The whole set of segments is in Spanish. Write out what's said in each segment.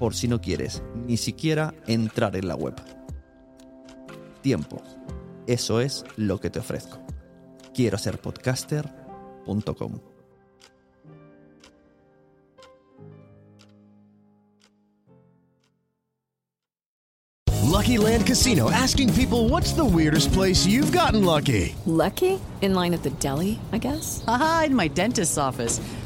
por si no quieres ni siquiera entrar en la web. Tiempo. Eso es lo que te ofrezco. Quiero ser podcaster Lucky Land Casino asking people what's the weirdest place you've gotten lucky? Lucky? In line at the deli, I guess? Aha, in my dentist's office.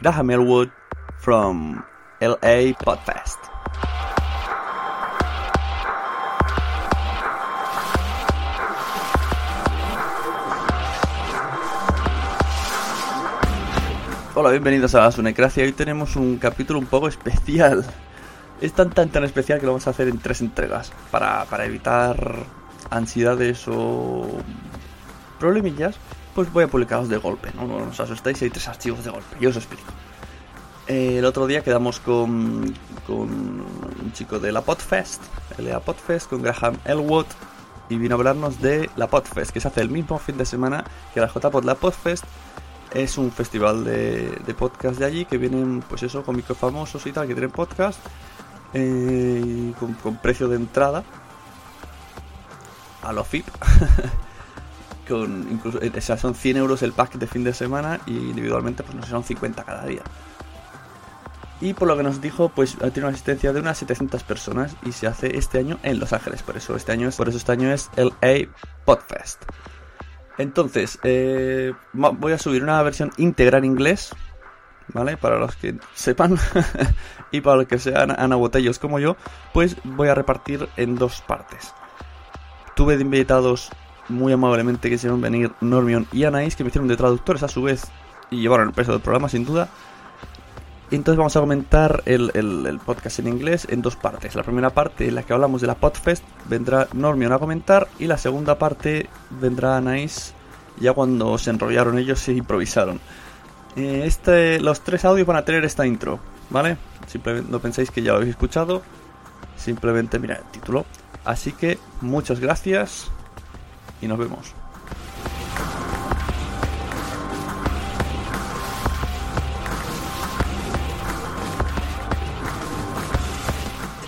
Graham Elwood from LA Podfest. Hola, bienvenidos a Sunecracia. Hoy tenemos un capítulo un poco especial. Es tan tan tan especial que lo vamos a hacer en tres entregas para, para evitar ansiedades o problemillas. Pues voy a publicarlos de golpe, no, os asustéis, hay tres archivos de golpe, yo os explico. Eh, el otro día quedamos con, con un chico de la Podfest, LA Podfest, con Graham Elwood, y vino a hablarnos de la Podfest, que se hace el mismo fin de semana que la JPod. La Podfest es un festival de, de podcast de allí que vienen, pues eso, cómicos famosos y tal, que tienen podcast eh, con, con, precio de entrada a lo FIP. con incluso, sea, son 100 euros el pack de fin de semana y individualmente, pues no sé, son 50 cada día. Y por lo que nos dijo, pues tiene una asistencia de unas 700 personas y se hace este año en Los Ángeles. Por eso este año es, por eso este año es LA Podfest. Entonces, eh, voy a subir una versión íntegra en inglés, ¿vale? Para los que sepan y para los que sean anabotellos como yo, pues voy a repartir en dos partes. Tuve de invitados muy amablemente quisieron venir Normion y Anais, que me hicieron de traductores a su vez y llevaron el peso del programa sin duda. Entonces vamos a comentar el, podcast en inglés en dos partes. La primera parte en la que hablamos de la Podfest vendrá Normion a comentar y la segunda parte vendrá Anais ya cuando se enrollaron ellos y improvisaron. Eh, este, los tres audios van a tener esta intro, ¿vale? Simplemente no penséis que ya lo habéis escuchado. Simplemente mira el título. Así que muchas gracias y nos vemos.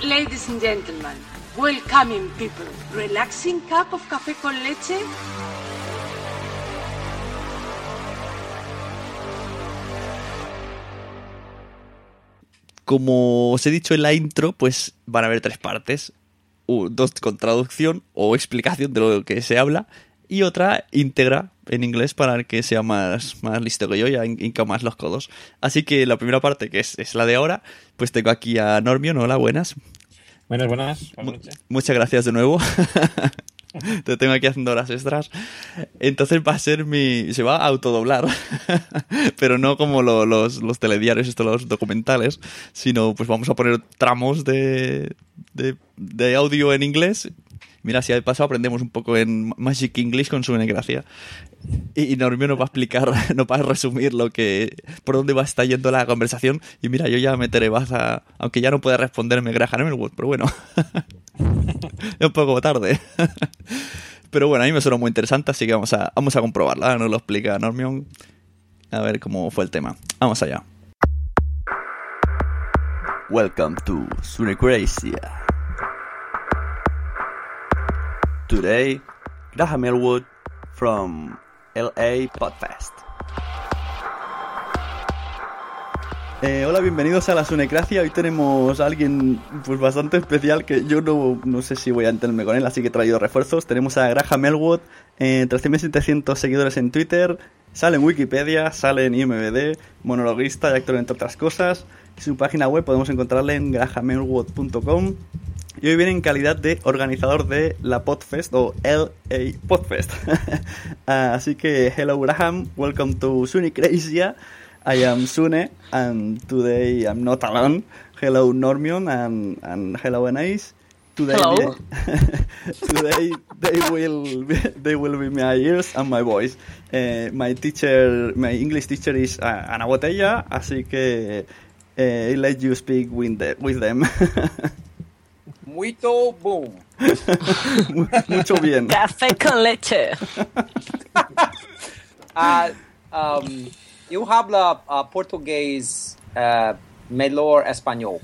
Ladies and gentlemen, welcoming people. Relaxing cup of café con leche? Como os he dicho en la intro, pues van a haber tres partes. Dos con traducción o explicación de lo que se habla y otra íntegra en inglés para que sea más, más listo que yo y hin- hinca más los codos. Así que la primera parte, que es, es la de ahora, pues tengo aquí a Normion. Hola, buenas. Buenas, buenas. Buenas noches. Muchas gracias de nuevo. Te tengo aquí haciendo horas extras. Entonces va a ser mi. Se va a autodoblar. Pero no como lo- los, los telediarios, estos los documentales. Sino pues vamos a poner tramos de, de, audio en inglés. Mira, si de paso aprendemos un poco en Magic English con su gracia. Y, y Normio nos va a explicar, nos va a resumir lo que, por dónde va a estar yendo la conversación. Y mira, yo ya meteré baza, aunque ya no pueda responderme Graham Elwood, pero bueno. es un poco tarde. pero bueno, a mí me suena muy interesante, así que vamos a, vamos a comprobarla. Nos lo explica Normion. A ver cómo fue el tema. Vamos allá. Welcome to Sunecracia. Today, Graham Elwood from LA Podfest. Eh, hola, bienvenidos a la Sunecracia. Hoy tenemos a alguien pues bastante especial que yo no, no sé si voy a entenderme con él, así que he traído refuerzos. Tenemos a Graham Elwood, eh, 13.700 seguidores en Twitter, sale en Wikipedia, sale en IMBD, monologuista y actor entre otras cosas. Su página web podemos encontrarle en grahamelwood.com. Y hoy viene en calidad de organizador de la Podfest o LA Podfest. Ah, Así que, hello Graham, welcome to Sunecracia. I am Sune, and today I'm not alone. Hello Normion and, and hello Anais. Today, Hello. today they will be, they will be my ears and my voice. Eh, my teacher, my English teacher is uh, Ana Botella, así que eh, I let you speak with, the, with them. Muito boom. Mucho bien. Café con leche. Ah, um, eu hablo ah, português ah, melhor espanhol.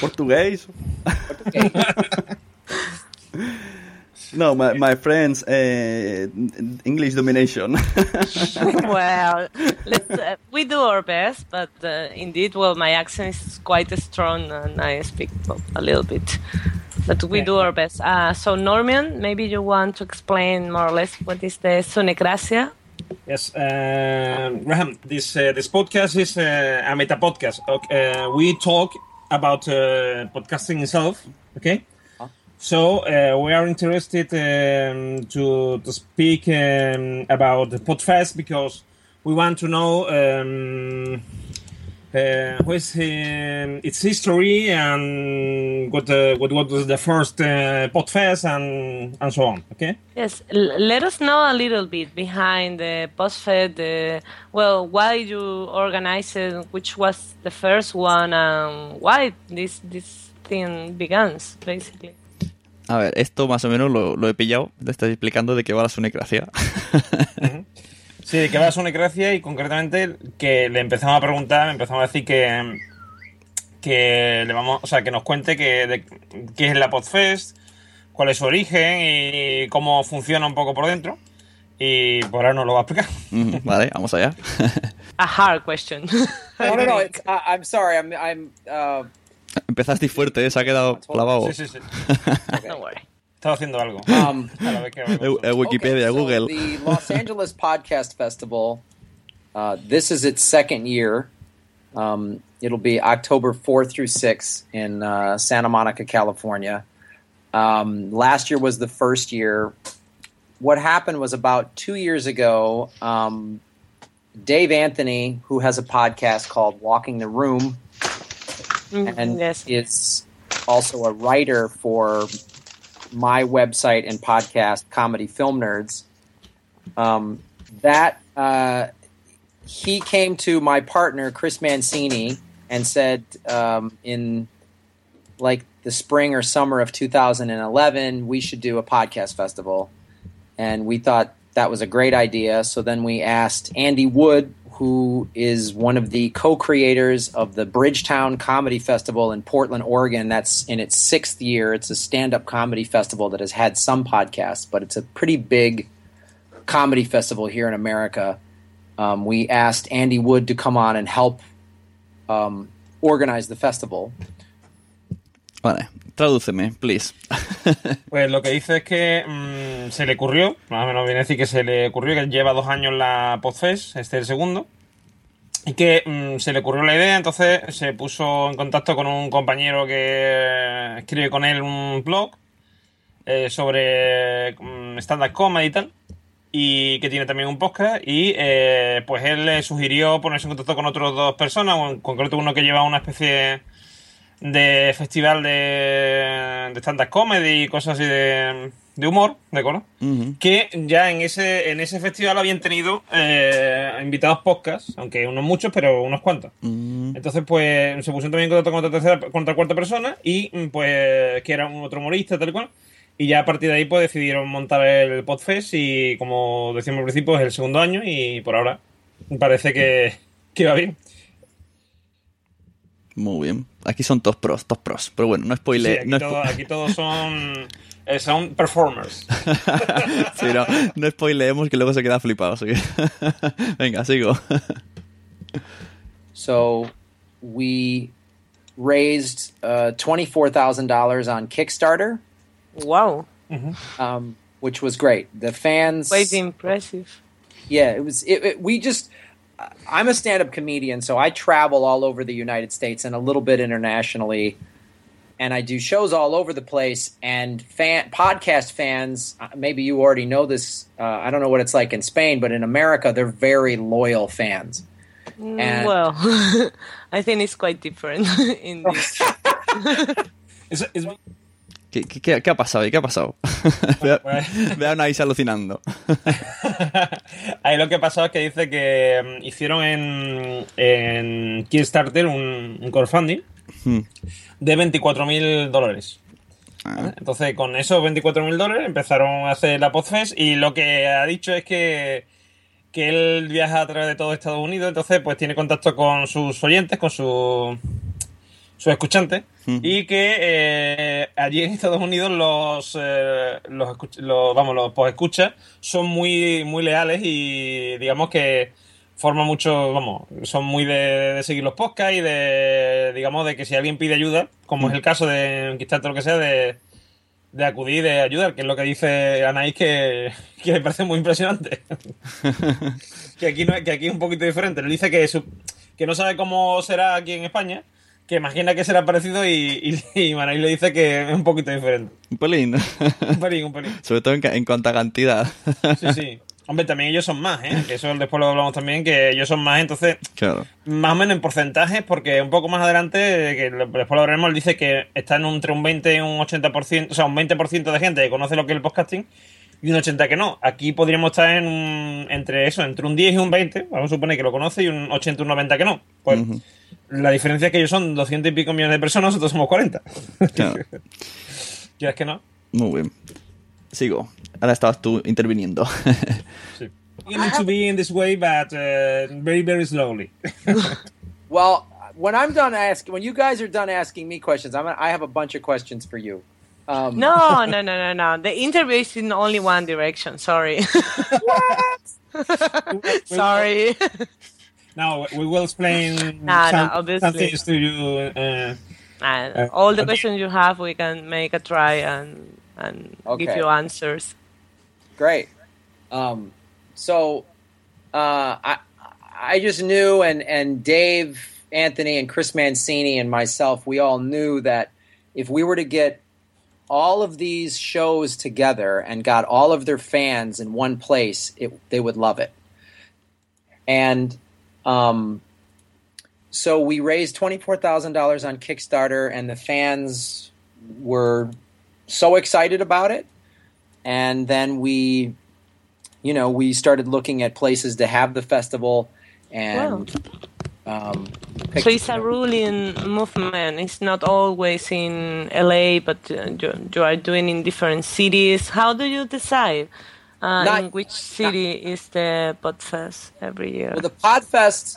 Português? no, my, my friends, uh, English domination. well, let's, uh, we do our best, but uh, indeed, well, my accent is quite strong and I speak well, a little bit. But we do our best. Uh, so, Norman, maybe you want to explain more or less what is the Sunecracia? Yes, uh, Graham, this uh, this podcast is uh, a meta podcast. Okay, uh, we talk about uh, podcasting itself. Okay, so uh, we are interested um, to to speak um, about the Podfest because we want to know um, uh, what's um, its history and what uh, what what was the first uh, Podfest and and so on. Okay. Yes, l- let us know a little bit behind the PostFed. Uh, well, why you organized it, which was the first one, and why this this thing begins, basically. A ver, esto más o menos lo, lo he pillado. Te estás explicando de qué va la sunecracia. Sí, de que va a Sunecracia y concretamente que le empezamos a preguntar, le empezamos a decir que, que le vamos, o sea, que nos cuente que, de- qué es la Podfest, cuál es su origen y cómo funciona un poco por dentro. Y por ahora nos lo va a explicar. Mm, vale, vamos allá. A hard question. No, no, no. It's, uh, I'm sorry. I'm. I'm. Uh, Empezaste fuerte, ¿eh? se ha quedado clavado. Sí, sí, sí. Don't worry. Estaba haciendo algo. Um, A la vez que- Eh, eh, Wikipedia, okay, so Google. the Los Angeles Podcast Festival. Uh, this is its second year. Um, it'll be October 4th through 6th in uh, Santa Monica, California. Um, last year was the first year. what happened was about two years ago, um, Dave Anthony, who has a podcast called Walking the Room, and is also a writer for my website and podcast, Comedy Film Nerds. Um, that uh, he came to my partner Chris Mancini and said um, in like the spring or summer of 2011 we should do a podcast festival, and we thought that was a great idea. So then we asked Andy Wood, who is one of the co-creators of the Bridgetown Comedy Festival in Portland, Oregon. That's in its sixth year. It's a stand-up comedy festival that has had some podcasts, but it's a pretty big comedy festival here in America. Um, we asked Andy Wood to come on and help um, organize the festival. Vale, tradúceme, please. Pues lo que dice es que mm, se le ocurrió, más o menos viene a decir que se le ocurrió, que lleva dos años la Podfest, este es el segundo, y que mm, se le ocurrió la idea, entonces se puso en contacto con un compañero que escribe con él un blog eh, sobre mm, stand-up comedy y tal, y que tiene también un podcast, y eh, pues él le sugirió ponerse en contacto con otras dos personas, o en concreto uno que lleva una especie de festival de, de stand-up comedy y cosas así de, de humor, ¿de acuerdo? Que ya en ese, en ese festival habían tenido eh, invitados podcasts, aunque unos muchos, pero unos cuantos. Entonces, pues, se pusieron también en contacto con otra tercera, con otra cuarta persona y, pues, que era un otro humorista, tal cual. Y ya a partir de ahí, pues, decidieron montar el Podfest y, como decíamos al principio, es el segundo año y por ahora parece que, que va bien. Muy bien. Aquí son todos pros, todos pros. Pero bueno, no spoile. Sí, aquí, no todo- spo- aquí todos son, eh, son performers. Sí, no, no spoileemos que luego se queda flipado. así que- Venga, sigo. So we raised uh, twenty-four thousand dollars on Kickstarter. Wow. Um, which was great. The fans Quite impressive. Yeah, it was. It, it, we just. I'm a stand-up comedian, so I travel all over the United States and a little bit internationally, and I do shows all over the place. And fan podcast fans, uh, maybe you already know this. Uh, I don't know what it's like in Spain, but in America, they're very loyal fans. Mm, And- well, I think it's quite different in this. ¿Qué, qué- qué- qué ha pasado? ¿Qué ha pasado? Veo veo a Anaís alucinando. Ahí lo que ha pasado es que dice que mm, hicieron en, en Kickstarter un, un crowdfunding Hmm. de 24.000 dólares. Ah. Entonces, con esos 24.000 dólares empezaron a hacer la Podfest y lo que ha dicho es que, que él viaja a través de todo Estados Unidos, entonces pues tiene contacto con sus oyentes, con sus sus escuchantes y que eh, allí en Estados Unidos los, eh, los, vamos los escuchas son muy muy leales y digamos que forman mucho vamos son muy de, de seguir los podcasts y de digamos de que si alguien pide ayuda como es el caso de o lo que sea de de acudir de ayudar que es lo que dice Anaís que, que me parece muy impresionante. Que aquí no es- que aquí es un poquito diferente. Él dice que su- que no sabe cómo será aquí en España que imagina que será parecido y, y, le dice que es un poquito diferente Un pelín. un pelín un pelín Sobre todo en, en cuanto a cantidad. sí sí hombre también ellos son más ¿eh? que eso después lo hablamos también que ellos son más entonces Claro. más o menos en porcentajes, porque un poco más adelante, eh, que después lo veremos, dice que está en un, entre un 20 y un 80%, o sea, un 20% de gente que conoce lo que es el podcasting y un 80% que no. Aquí podríamos estar en un, entre eso, entre un 10 y un 20, vamos a suponer que lo conoce, y un 80 y un 90 que no. Pues la diferencia es que ellos son 200 y pico millones de personas, nosotros somos 40. Claro. Ya es que no. Muy bien. Sigo. Ahora estabas tú interviniendo. You need to be in this way, but uh, very, very slowly. Well, when I'm done asking, when you guys are done asking me questions, I'm. I have a bunch of questions for you. Um, No, no, no, no, no. The interview is in only one direction. Sorry. Sorry. Now, we will explain No, no, some, obviously. some things to you. Uh, And Uh, all the okay. questions you have, we can make a try and and give you answers. Great. Um, so uh, I I just knew, and and Dave Anthony and Chris Mancini and myself, we all knew that if we were to get all of these shows together and got all of their fans in one place, it, they would love it. And um, so we raised twenty four thousand dollars on Kickstarter, and the fans were so excited about it. And then we, you know, we started looking at places to have the festival, and um, So it's a ruling movement. It's not always in LA, but uh, you, you are doing in different cities. How do you decide uh, Not- in which city is the Podfest every year? Well, the Podfest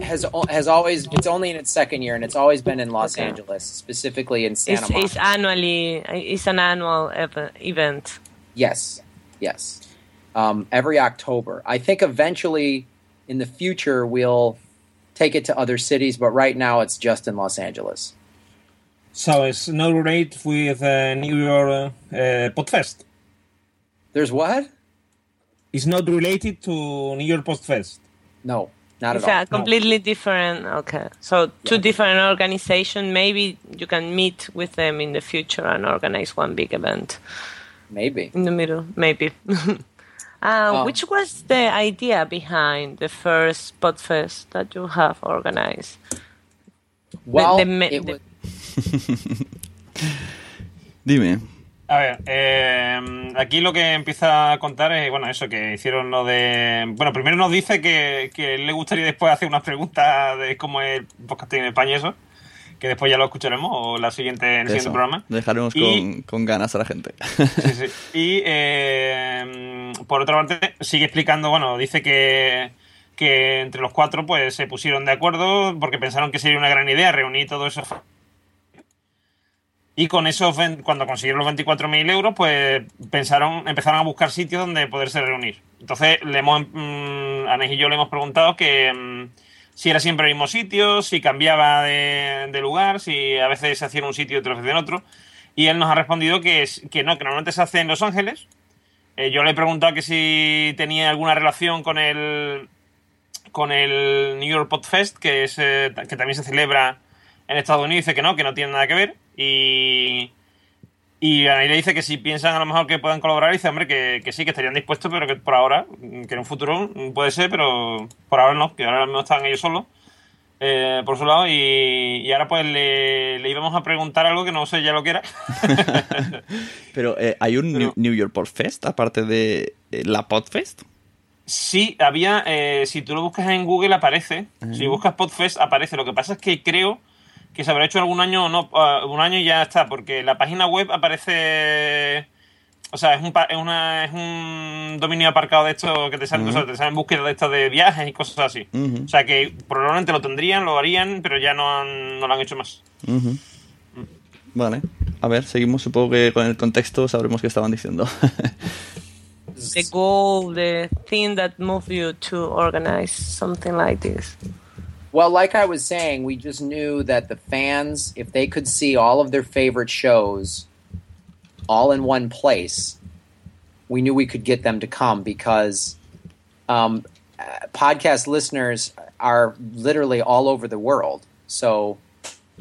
has has always it's only in its second year, and it's always been in Los Okay. Angeles, specifically in Santa It's, Monica. it's annually. It's an annual ev- event. Yes, yes. Um, every October. I think eventually, in the future, we'll take it to other cities, but right now it's just in Los Angeles. So it's not related with uh, New York uh, uh, Podfest. There's what? It's not related to New York Podfest. No, not it's at all. It's a completely different. Okay, so two different organizations. Maybe you can meet with them in the future and organize one big event. Maybe in the middle. Maybe. uh, Um, which was the idea behind the first Podfest that you have organized? Well, the me- it the- was- Dime. A ver, eh, aquí lo que empieza a contar es, bueno, eso, que hicieron lo de... Bueno, primero nos dice que, que le gustaría después hacer unas preguntas de cómo es el podcasting en España y eso, que después ya lo escucharemos o la siguiente, en el Eso, siguiente programa. Dejaremos Y- con, con ganas a la gente. Sí, sí. Y eh, por otra parte, sigue explicando, bueno, dice que, que entre los cuatro pues se pusieron de acuerdo porque pensaron que sería una gran idea reunir todo eso. Y con esos, ven- cuando consiguieron los 24.000 euros, pues pensaron, empezaron a buscar sitios donde poderse reunir. Entonces, le hemos, mm, Anés y yo le hemos preguntado que mm, si era siempre el mismo sitio, si cambiaba de, de lugar, si a veces se hacía en un sitio y otras veces en otro. Y él nos ha respondido que, que no, que normalmente se hace en Los Ángeles. Eh, yo le he preguntado que si tenía alguna relación con el con el New York Podfest, que es eh, que también se celebra en Estados Unidos, dice que no, que no tiene nada que ver. Y, y ahí le dice que si piensan a lo mejor que puedan colaborar, dice, hombre, que, que sí, que estarían dispuestos, pero que por ahora, que en un futuro puede ser, pero por ahora no, que ahora mismo están ellos solos. eh, por su lado, y, y ahora pues le, le íbamos a preguntar algo que no sé ya lo que era. Pero eh, hay un New, New York Podfest aparte de eh, la Podfest. Sí, había, eh, si tú lo buscas en Google aparece, si buscas Podfest aparece, lo que pasa es que creo que se habrá hecho algún año o no, ah, un año y ya está, porque la página web aparece, o sea, es un, pa- es una, es un dominio aparcado de esto que te salen, Ujú. cosas, te salen búsquedas de estas de viajes y cosas así. O sea que probablemente lo tendrían, lo harían, pero ya no, han, no lo han hecho más. Vale. A ver, seguimos. Supongo que con el contexto sabremos qué estaban diciendo. the goal, the thing that moved you to organize something like this? Well, like I was saying, we just knew that the fans, if they could see all of their favorite shows all in one place, we knew we could get them to come because um, podcast listeners are literally all over the world. So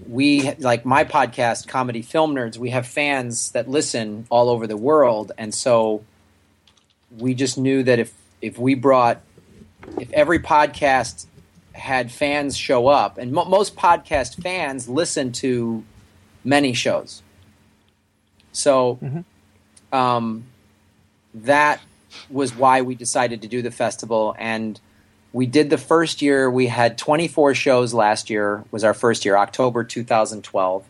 we, like my podcast, Comedy Film Nerds, we have fans that listen all over the world. And so we just knew that if, if we brought, if every podcast had fans show up, and mo- most podcast fans listen to many shows. So um, that was why we decided to do the festival. And we did the first year. We had 24 shows last year. Was our first year, October 2012,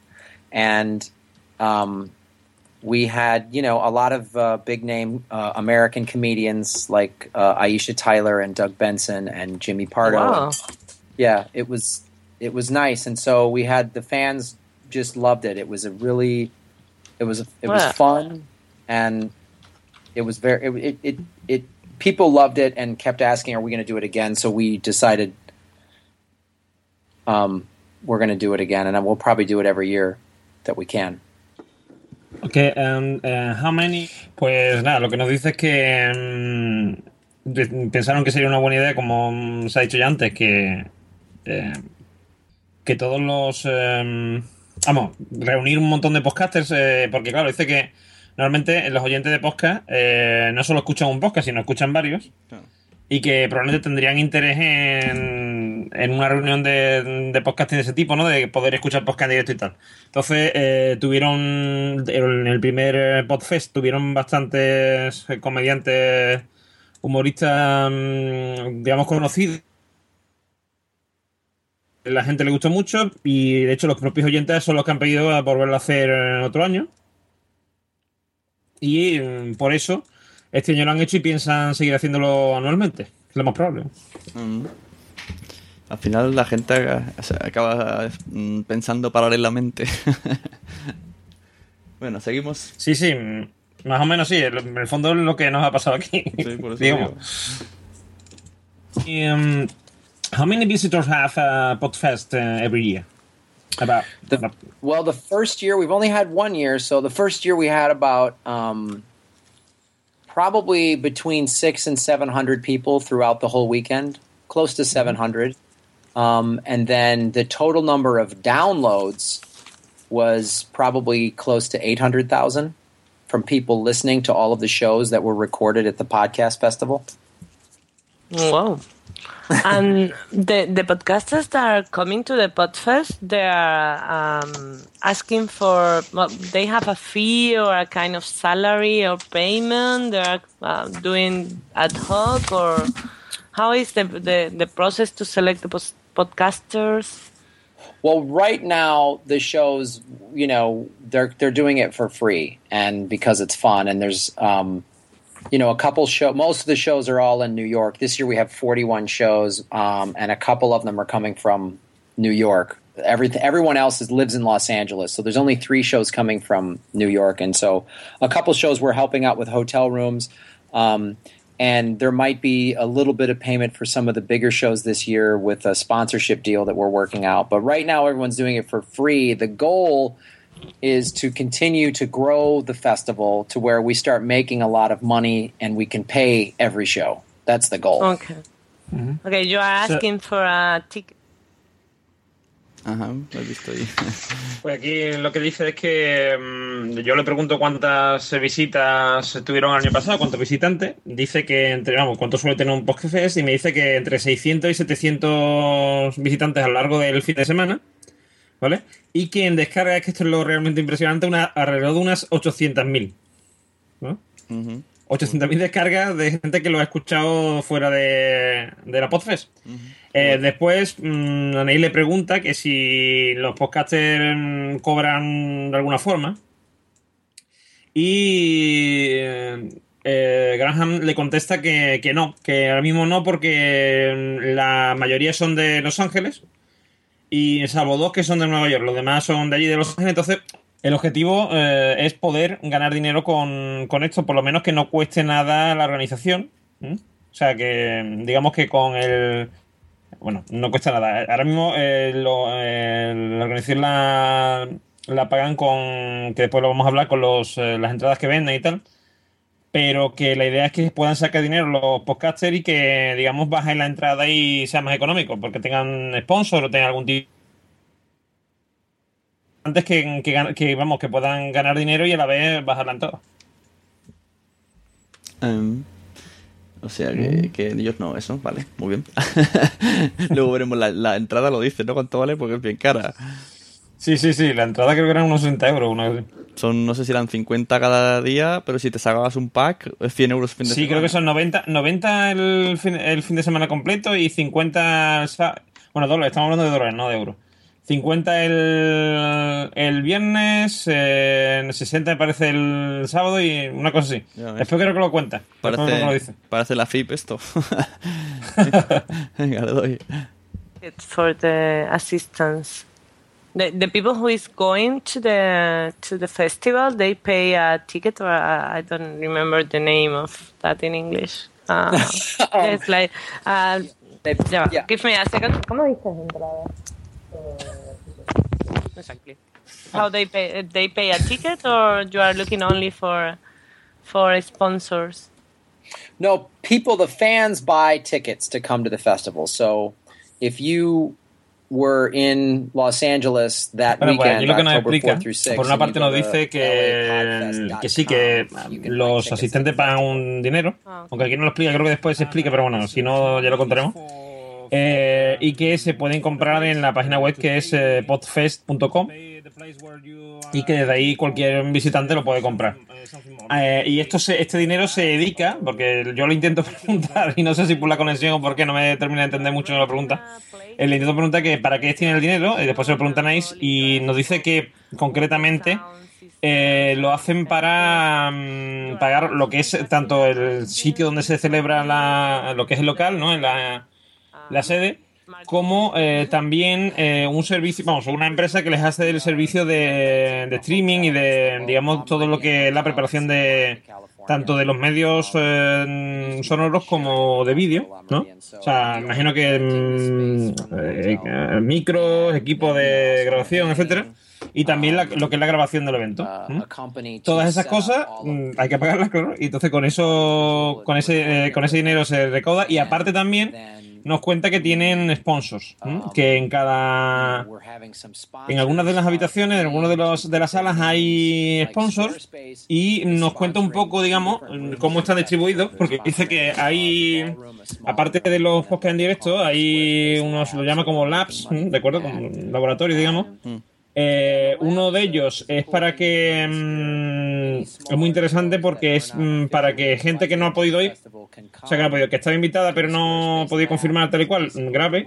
and um, we had you know a lot of uh, big name uh, American comedians like uh, Aisha Tyler and Doug Benson and Jimmy Pardo. Wow. Yeah, it was it was nice, and so we had the fans just loved it. It was a really it was it was fun, and it was very it it, it, it people loved it and kept asking, "Are we going to do it again?" So we decided um, we're going to do it again, and we'll probably do it every year that we can. Okay, and uh, how many? Pues nada, lo que nos dice es que de- pensaron que sería una buena idea, como se ha dicho ya antes, que eh, que todos los em, vamos, reunir un montón de podcasters, eh, porque claro, dice que normalmente los oyentes de podcast eh, no solo escuchan un podcast, sino escuchan varios. Y que probablemente tendrían interés en, en una reunión de, de podcasting de ese tipo, ¿no? De poder escuchar podcast en directo y tal. Entonces, eh, tuvieron, en el primer eh, Podfest, tuvieron bastantes eh, comediantes, humoristas, mm, digamos, conocidos. La gente le gustó mucho y, de hecho, los propios oyentes son los que han pedido a volverlo a hacer en otro año. Y mm, por eso este año lo han hecho y piensan seguir haciéndolo anualmente. Es lo más probable. Mm. Al final la gente acaba mm, pensando paralelamente. bueno, seguimos. Sí, sí, más o menos sí. En el fondo es lo que nos ha pasado aquí. por eso digamos. Y, um, how many visitors have uh, Podfest uh, every year? About, The, well, the first year we've only had one year, so the first year we had about um, probably between six and seven hundred people throughout the whole weekend, close to seven hundred, um, and then the total number of downloads was probably close to eight hundred thousand from people listening to all of the shows that were recorded at the podcast festival. Wow. And the the podcasters that are coming to the Podfest, they are um, asking for. Well, they have a fee or a kind of salary or payment. They are uh, doing ad hoc, or how is the the, the process to select the podcasters? Well, right now the shows, you know, they're they're doing it for free and because it's fun and there's um you know, a couple show most of the shows are all in New York. This year we have 41 shows um and a couple of them are coming from New York. Everything everyone else is, lives in Los Angeles. So there's only 3 shows coming from New York and so a couple shows we're helping out with hotel rooms. Um and there might be a little bit of payment for some of the bigger shows this year with a sponsorship deal that we're working out. But right now, everyone's doing it for free. The goal is to continue to grow the festival to where we start making a lot of money and we can pay every show. That's the goal. Okay. Okay, you are So- asking for a ticket. Ajá, lo he visto ahí. Pues aquí lo que dice es que mm, yo le pregunto cuántas visitas tuvieron el año pasado, cuántos visitantes. Dice que entre, vamos, cuánto suele tener un podcast y me dice que entre 600 y 700 visitantes a lo largo del fin de semana. ¿Vale? Y que en descarga, es que esto es lo realmente impresionante, una, alrededor de unas 800.000. ¿no? Ujú. 800.000 descargas de gente que lo ha escuchado fuera de, de la Podfest. Eh, después, mm, Anaí le pregunta que si los podcasters mm, cobran de alguna forma. Y eh, eh, Graham le contesta que, que no, que ahora mismo no, porque mm, la mayoría son de Los Ángeles. Y salvo dos que son de Nueva York, los demás son de allí de Los Ángeles. Entonces, el objetivo eh, es poder ganar dinero con, con esto, por lo menos que no cueste nada la organización. O sea, que digamos que con el. Bueno, no cuesta nada. Ahora mismo eh, eh, la organización la, la pagan con. que después lo vamos a hablar con los, las entradas que venden y tal. Pero que la idea es que puedan sacar dinero los podcasters y que, digamos, bajen la entrada y sea más económico, porque tengan sponsor o tengan algún tipo antes que, que, vamos que puedan ganar dinero y a la vez bajar la entrada. Em, o sea que, Mm. que ellos no, eso, vale, muy bien. Luego veremos la, la entrada, lo dice, ¿no? ¿Cuánto vale? Porque es bien cara. Sí, sí, sí, la entrada creo que eran unos 60 euros. Una así. Son, no sé si eran 50 cada día, pero si te sacabas un pack, es 100 euros fin de Sí, semana. creo que son 90, 90 el, fin, el fin de semana completo y 50... el sa- Bueno, dólares, estamos hablando de dólares, no de euros. 50 el, el viernes, eh, 60 me parece el sábado y una cosa así. Después creo que lo cuenta. Creo que lo Parece, dice. parece la FIP esto. Venga, le doy. It's for the assistance. The, the people who is going to the to the festival, they pay a ticket, or I I don't remember the name of that in English. Uh, it's like, uh, ya va, give me a second. ¿Cómo dices entrada? Exactly. How they pay? They pay a ticket, or you are looking only for for sponsors? No, people, the fans buy tickets to come to the festival. So if you were in Los Angeles that Bueno, pues weekend, lo que nos October explica, 4 through 6. por una parte nos dice que, que sí, que los asistentes pagan un dinero, aunque aquí no lo explica, creo que después se explica, pero bueno, si no ya lo contaremos. Eh, y que se pueden comprar en la página web que es eh, podfest.com y que desde ahí cualquier visitante lo puede comprar. Eh, y esto se- este dinero se dedica, porque yo lo intento preguntar y no sé si por la conexión o por qué no me termina de entender mucho la pregunta. Eh, le intento preguntar que para qué tiene el dinero y después se lo preguntan a Ace y nos dice que concretamente eh, lo hacen para mm, pagar lo que es tanto el sitio donde se celebra la, lo que es el local, ¿no? En la, la sede, como eh, también eh, un servicio, vamos, una empresa que les hace el servicio de, de streaming y de, digamos, todo lo que es la preparación de tanto de los medios eh, sonoros como de vídeo, ¿no? O sea, imagino que mm, eh, micros, equipo de grabación, etcétera, y también la- lo que es la grabación del evento. ¿m? Todas esas cosas mm, hay que pagarlas, claro, y entonces con eso, con ese, eh, con ese dinero se recauda y aparte también nos cuenta que tienen sponsors, ¿m? que en cada, en algunas de las habitaciones, en algunas de, los, de las salas hay sponsors y nos cuenta un poco, digamos, cómo están distribuidos, porque dice que hay, aparte de los podcasts en directo, hay unos, lo llama como labs. ¿de acuerdo? Como laboratorios, digamos. Eh, uno de ellos es para que mm, es muy interesante porque es mm, para que gente que no ha podido ir, o sea que no ha podido, que estaba invitada pero no ha podido confirmar tal y cual, grave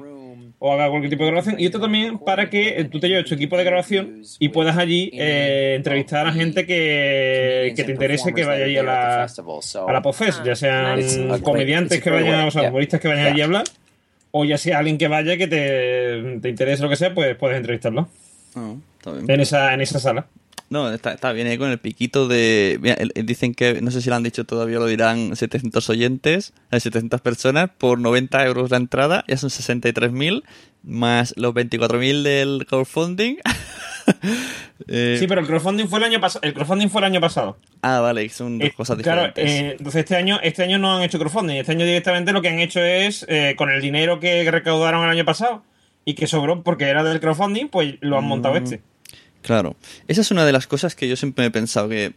o haga cualquier tipo de grabación. Y esto también para que eh, tú te lleves tu equipo de grabación y puedas allí eh, entrevistar a gente que, que te interese que vaya allí a la, a la ya sean comediantes que vayan, o sea, humoristas que vayan allí a hablar, o ya sea alguien que vaya que te, te interese lo que sea, pues puedes entrevistarlo. Ah, está bien. En esa, en esa sala. No, está, está bien ahí con el piquito de... mira, dicen que, no sé si lo han dicho todavía, lo dirán 700 oyentes, eh, 700 personas, por 90 euros la entrada, ya son 63.000, más los 24.000 del crowdfunding. Eh, Sí, pero el crowdfunding fue el año pasado. El crowdfunding fue el año pasado. Ah, vale, son dos Eh, cosas claro, diferentes. eh, entonces este año, este año no han hecho crowdfunding. Este año directamente lo que han hecho es, eh, con el dinero que recaudaron el año pasado y que sobró porque era del crowdfunding, pues lo han montado Mm. este. Claro. Esa es una de las cosas que yo siempre he pensado que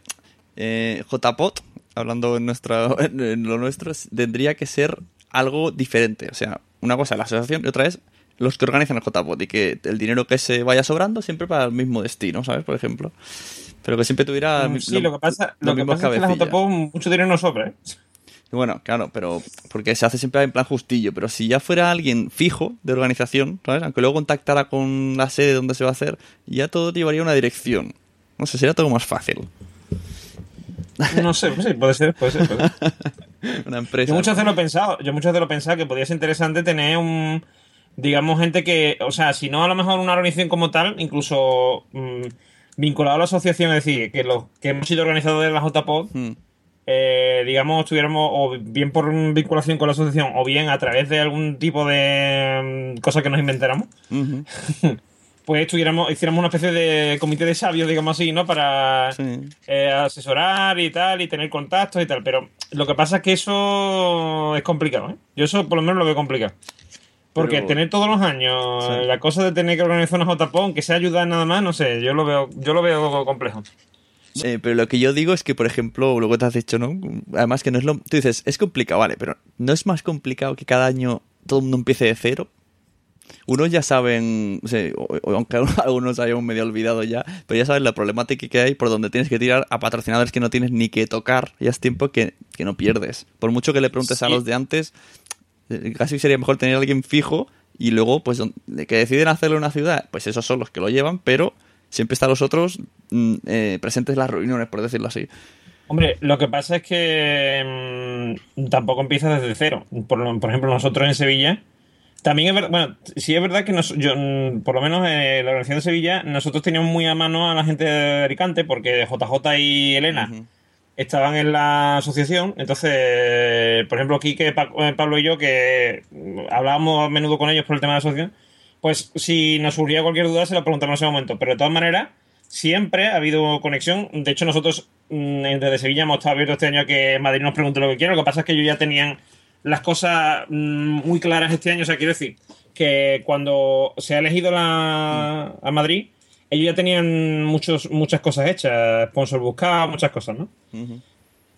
eh, JPOT, hablando en, nuestra, en lo nuestro, tendría que ser algo diferente. O sea, una cosa la asociación y otra es los que organizan el JPOT y que el dinero que se vaya sobrando siempre para el mismo destino, ¿sabes? Por ejemplo. Pero que siempre tuviera... Sí, lo, que pasa, los lo que mismos pasa es que las cabecillas. autopop mucho dinero no sobra, ¿eh? Bueno, claro, pero porque se hace siempre en plan justillo, pero si ya fuera alguien fijo de organización, ¿sabes? Aunque luego contactara con la sede donde se va a hacer, ya todo llevaría una dirección. No sé, sería todo más fácil. No sé, sí, puede ser, puede ser. puede ser. Una empresa. Yo muchas veces lo he pensado, yo muchas veces lo he pensado que podría ser interesante tener un, digamos, gente que, o sea, si no a lo mejor una organización como tal, incluso mm, vinculado a la asociación, es decir, que los que hemos sido organizadores de la JPod, Hmm. Eh, digamos, estuviéramos o bien por vinculación con la asociación o bien a través de algún tipo de mm, cosa que nos inventáramos, pues estuviéramos, hiciéramos una especie de comité de sabios, digamos así, ¿no? Para eh, asesorar y tal, y tener contactos y tal. Pero lo que pasa es que eso es complicado, ¿eh? Yo eso por lo menos lo veo complicado. Porque Pero- tener todos los años Sí. la cosa de tener que organizar una JPO, aunque sea ayudar nada más, no sé, yo lo veo, yo lo veo complejo. Eh, pero lo que yo digo es que, por ejemplo, luego te has dicho, ¿no? Además que no es lo... Tú dices, es complicado, vale, pero ¿no es más complicado que cada año todo el mundo empiece de cero? Unos ya saben, o sea, aunque algunos hayamos medio olvidado ya, pero ya saben la problemática que hay por donde tienes que tirar a patrocinadores que no tienes ni que tocar. Ya es tiempo que, que no pierdes. Por mucho que le preguntes a los de antes, eh, casi sería mejor tener a alguien fijo y luego, pues, que deciden hacerlo en una ciudad, pues esos son los que lo llevan, pero siempre están los otros mm, eh, presentes en las reuniones, por decirlo así. Hombre, lo que pasa es que mm, tampoco empieza desde cero. Por, por ejemplo, nosotros en Sevilla, también es verdad, bueno, sí es verdad que nos- yo, mm, por lo menos en la organización de Sevilla, nosotros teníamos muy a mano a la gente de Alicante, porque JJ y Elena estaban en la asociación. Entonces, por ejemplo, Quique, Pa- eh, Pablo y yo, que hablábamos a menudo con ellos por el tema de la asociación, pues si nos surgía cualquier duda se la preguntamos en ese momento. Pero de todas maneras, siempre ha habido conexión. De hecho, nosotros mm, desde Sevilla hemos estado abiertos este año a que Madrid nos pregunte lo que quiera. Lo que pasa es que ellos ya tenían las cosas mm, muy claras este año. O sea, quiero decir que cuando se ha elegido la, a Madrid, ellos ya tenían muchos, muchas cosas hechas, sponsor buscado, muchas cosas, ¿no?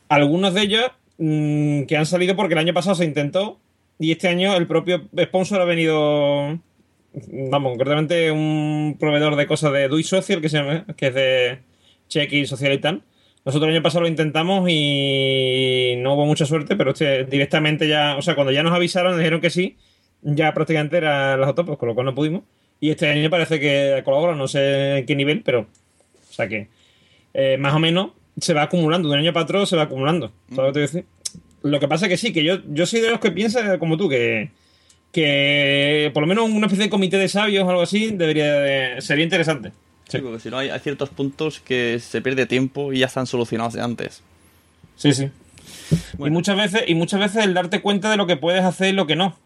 Algunos de ellos mm, que han salido porque el año pasado se intentó y este año el propio sponsor ha venido, vamos, concretamente un proveedor de cosas de Do It Social, que, se llama, que es de Check Social y tal. Nosotros el año pasado lo intentamos y no hubo mucha suerte, pero este directamente ya, o sea, cuando ya nos avisaron, dijeron que sí, ya prácticamente eran las autopos, con lo cual no pudimos. Y este año parece que colabora, no sé en qué nivel, pero. O sea que. eh, más o menos se va acumulando, de un año para otro se va acumulando. ¿Sabes lo que te voy a decir? Lo que pasa es que sí, que yo, yo soy de los que piensa como tú, que. Que por lo menos una especie de comité de sabios o algo así debería de- sería interesante. Sí, porque si no hay, hay ciertos puntos que se pierde tiempo y ya están solucionados de antes. Sí, sí. Y muchas veces, y muchas veces el darte cuenta de lo que puedes hacer y lo que no.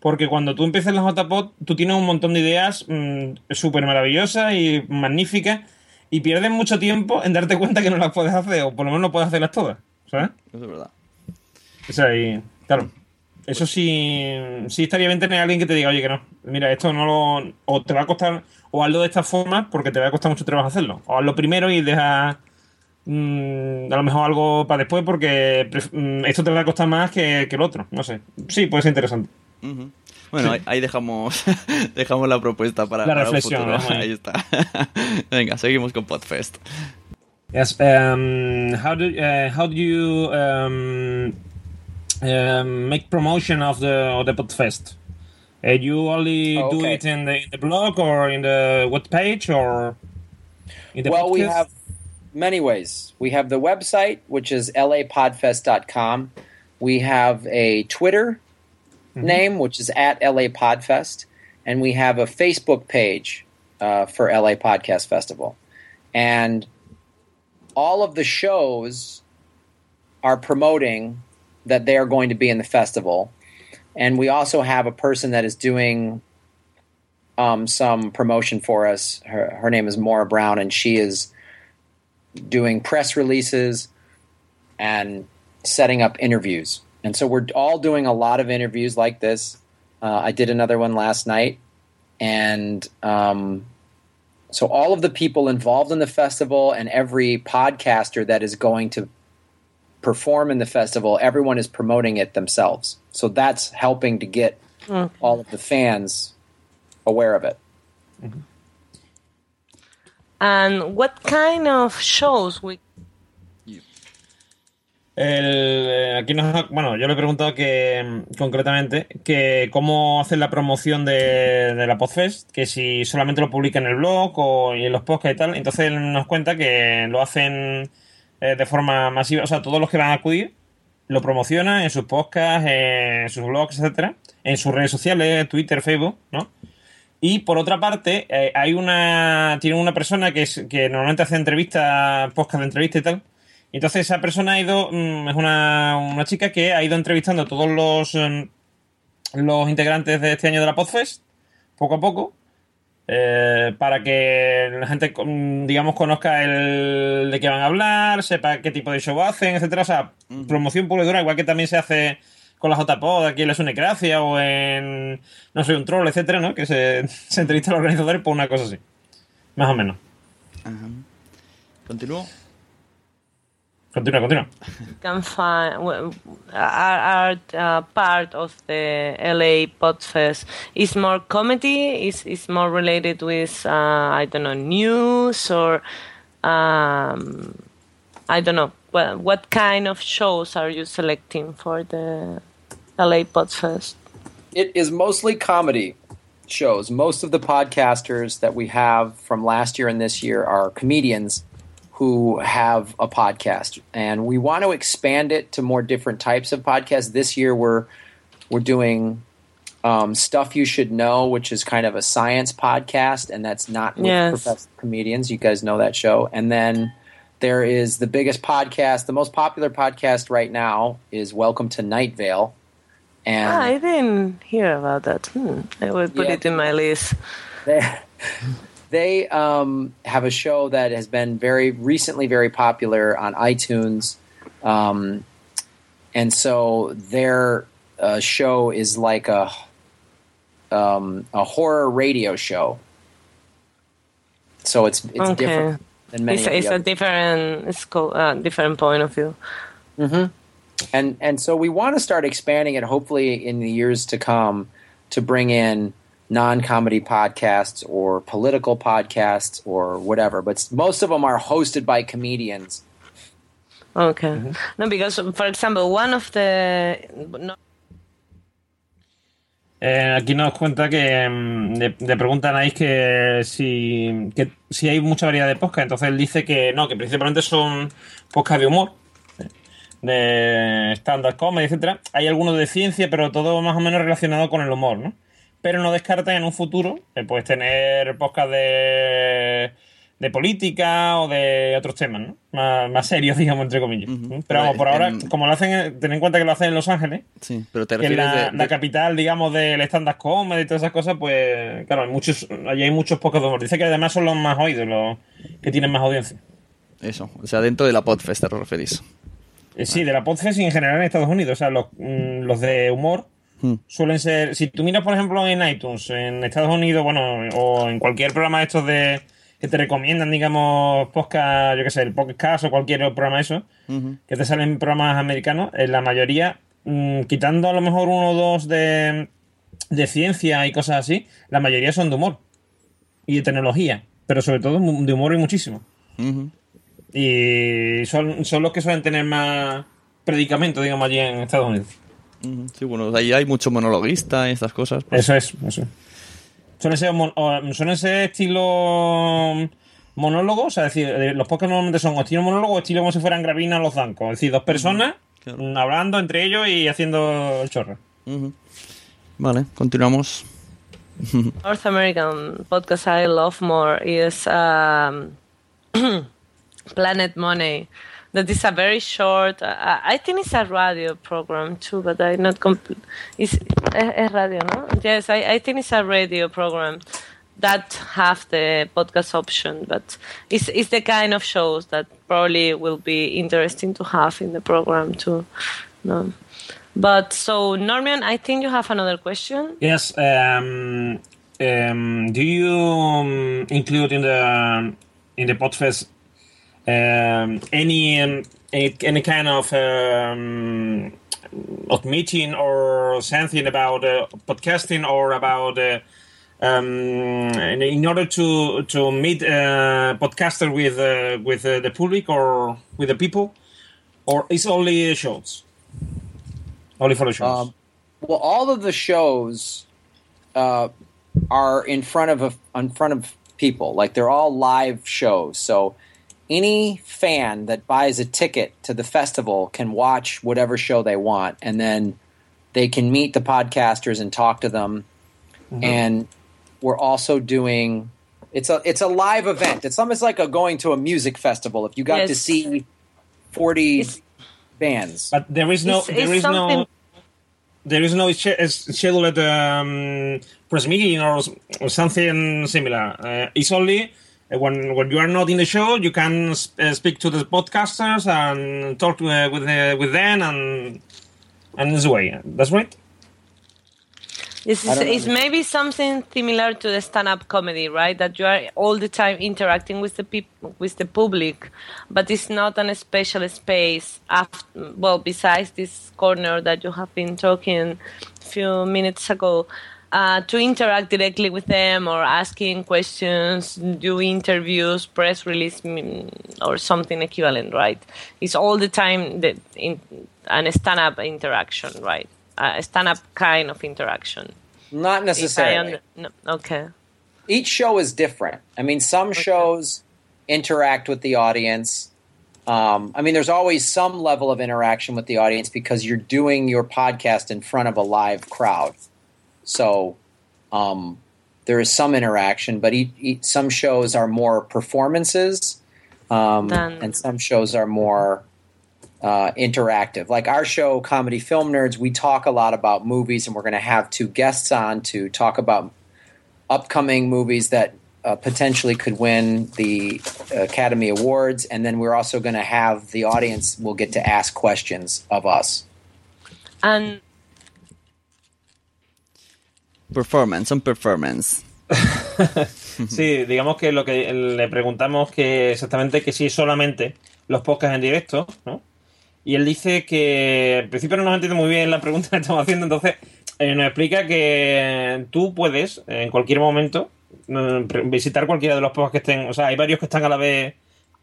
Porque cuando tú empiezas las JPOT, tú tienes un montón de ideas mm, súper maravillosas y magníficas y pierdes mucho tiempo en darte cuenta que no las puedes hacer, o por lo menos no puedes hacerlas todas, ¿sabes? Eso es verdad. O sea, y, claro, eso sí, sí estaría bien tener a alguien que te diga, oye, que no, mira, esto no lo... O te va a costar, o hazlo de esta forma porque te va a costar mucho trabajo hacerlo. O hazlo primero y deja mm, a lo mejor algo para después porque mm, esto te va a costar más que, que el otro, no sé. Sí, puede ser interesante. Bueno, Sí. ahí, dejamos, dejamos la propuesta para, La para un reflexión, futuro. ¿no? Ahí está. Venga, seguimos con Podfest. Yes. Um, how do uh, how do you um, um, make promotion of the of the Podfest? Uh, you only do Okay. it in the, in the blog or in the web page or in the well, we have many ways. We have the website, which is lapodfest.com. We have a Twitter name, which is at LA Podfest. And we have a Facebook page uh, for LA Podcast Festival. And all of the shows are promoting that they are going to be in the festival. And we also have a person that is doing um, some promotion for us. Her, her name is Maura Brown, and she is doing press releases and setting up interviews. And so we're all doing a lot of interviews like this. Uh, I did another one last night. And um, so all of the people involved in the festival and every podcaster that is going to perform in the festival, everyone is promoting it themselves. So that's helping to get all of the fans aware of it. And what kind of shows we El, eh, aquí nos bueno, yo le he preguntado que mm, concretamente que cómo hacen la promoción de, de la Podfest, que si solamente lo publican en el blog o y en los podcasts y tal. Entonces él nos cuenta que lo hacen eh, de forma masiva, o sea, todos los que van a acudir lo promocionan en sus podcasts, en sus blogs, etcétera, en sus redes sociales, Twitter, Facebook, ¿no? Y por otra parte, eh, hay una. Tiene una persona que, es, que normalmente hace entrevistas, podcast de entrevista y tal. Y entonces esa persona ha ido. mm, es una, una chica que ha ido entrevistando a todos los. em, los integrantes de este año de la Podfest, poco a poco. Eh, para que la gente, digamos, conozca el de qué van a hablar, sepa qué tipo de show hacen, etcétera. O sea, promoción pura y dura, igual que también se hace con la JPod aquí en la Sunecracia o en No soy un troll, etcétera, ¿no? Que se, se entrevista a los organizadores por una cosa así. Más o menos. ¿Continúo? Continúa, continúa. can find w- are, are uh, part of the LA Podfest is more comedy is is more related with uh, I don't know news or um, I don't know what what kind of shows are you selecting for the LA Podfest? It is mostly comedy shows. Most of the podcasters that we have from last year and this year are comedians who have a podcast, and we want to expand it to more different types of podcasts. This year, we're we're doing um, stuff you should know, which is kind of a science podcast, and that's not with Yes. professional comedians. You guys know that show, and then. There is the biggest podcast, the most popular podcast right now is Welcome to Night Vale. And Ah, I didn't hear about that. Hmm. I will put Yeah. it in my list. they, they um, have a show that has been very recently very popular on iTunes, um, and so their uh, show is like a um, a horror radio show. So it's it's okay. different than many It's, it's a different, it's called, uh, different point of view. hmm And and so we want to start expanding it. Hopefully, in the years to come, to bring in non-comedy podcasts or political podcasts or whatever. But s- most of them are hosted by comedians. Okay. No, because, for example, one of the. No, Eh, aquí nos cuenta que mm, le, le preguntan ahí que si, que si hay mucha variedad de podcast. Entonces él dice que no, que principalmente son podcast de humor, de stand-up comedy, etcétera. Hay algunos de ciencia, pero todo más o menos relacionado con el humor, ¿no? Pero no descartan en un futuro eh, pues tener podcast de, de política o de otros temas, ¿no? Más, más serios, digamos, entre comillas. Pero vamos, por En- ahora, como lo hacen, ten en cuenta que lo hacen en Los Ángeles, Sí, pero te que es la, de- de- la capital, digamos, del stand-up comedy y todas esas cosas, pues claro, hay muchos, allí hay muchos pocos de humor. Dice que además son los más oídos, los que tienen más audiencia. Eso, o sea, dentro de la Podfest te referís. Eh, Sí, de la podcast y en general en Estados Unidos. O sea, los, mm, los de humor Hmm. suelen ser. Si tú miras, por ejemplo, en iTunes, en Estados Unidos, bueno, o en cualquier programa de estos de que te recomiendan, digamos, podcast, yo qué sé, el podcast o cualquier programa de eso, que te salen programas americanos, en la mayoría, mm, quitando a lo mejor uno o dos de, de ciencia y cosas así, la mayoría son de humor y de tecnología, pero sobre todo de humor y muchísimo. Y son, son los que suelen tener más predicamento, digamos, allí en Estados Unidos. Sí, bueno, ahí hay mucho monologuista y estas cosas. pues. Eso es, eso. Suelen ser, mon- o- suelen ser estilo monólogo, o sea, es decir, eh, los podcasts normalmente son o estilo monólogo o estilo como si fueran Gravina los zancos. Es decir, dos personas mm, hablando entre ellos y haciendo el chorro. Vale, continuamos. North American podcast I love more is um, Planet Money. That is a very short. Uh, I think it's a radio program too, but I not complete. It's es, es radio, no? Yes, I, I think it's a radio program that have the podcast option, but it's it's the kind of shows that probably will be interesting to have in the program too. No, but so Norman, I think you have another question. Yes. Um, um, do you um, include in the in the podfest um, any um, any, any kind of um, meeting or something about uh, podcasting or about uh, um, in, order to to meet uh, podcaster with uh, with uh, the public or with the people, or it's only shows, only for the shows. Um, well, all of the shows uh, are in front of a, in front of people. Like they're all live shows. So any fan that buys a ticket to the festival can watch whatever show they want, and then they can meet the podcasters and talk to them. And we're also doing it's a it's a live event. It's almost like a going to a music festival. If you got to see forty bands, But there is no, It's- there it's is no, there is no sch- s- scheduled um, press meeting or, or something similar. Uh, it's only uh, when when you are not in the show, you can s- uh, speak to the podcasters and talk to, uh, with uh, with them and and this way. That's right. It's, I don't it's maybe something similar to the stand-up comedy, right? That you are all the time interacting with the people, with the public, but it's not an special space. After, well, besides this corner that you have been talking a few minutes ago, uh, to interact directly with them or asking questions, do interviews, press release, mm, or something equivalent, right? It's all the time that in an stand-up interaction, right? A stand-up kind of interaction. not necessarily. no, okay. each show is different. I mean, some shows interact with the audience. Um, I mean, there's always some level of interaction with the audience because you're doing your podcast in front of a live crowd. So um, there is some interaction, but some shows are more performances, um, and some shows are more uh, interactive. Like our show, Comedy Film Nerds, we talk a lot about movies, and we're going to have two guests on to talk about upcoming movies that uh, potentially could win the Academy Awards, and then we're also going to have the audience will get to ask questions of us. And Performance, son performance. sí, digamos que lo que le preguntamos que exactamente que si es solamente los podcasts en directo, ¿no? Y él dice que en principio no nos entiende muy bien la pregunta que estamos haciendo, entonces eh, nos explica que tú puedes en cualquier momento mm, visitar cualquiera de los podcasts que estén, o sea, hay varios que están a la vez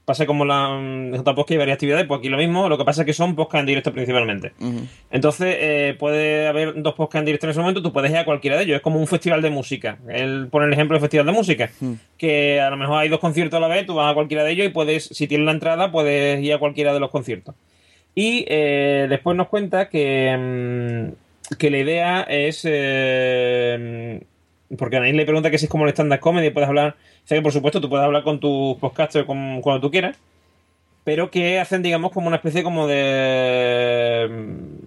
pasa como la JPOSC hay varias actividades, pues aquí lo mismo, lo que pasa es que son podcasts en directo principalmente. Entonces, eh, puede haber dos podcasts en directo en ese momento, tú puedes ir a cualquiera de ellos, es como un festival de música. Él pone el ejemplo de festival de música, que a lo mejor hay dos conciertos a la vez, tú vas a cualquiera de ellos y puedes, si tienes la entrada, puedes ir a cualquiera de los conciertos. Y eh, después nos cuenta que, mm, que la idea es... Eh, porque a nadie le pregunta que si es como el stand-up comedy, puedes hablar o sea que, por supuesto, tú puedes hablar con tus podcasters cuando tú quieras, pero que hacen, digamos, como una especie como de,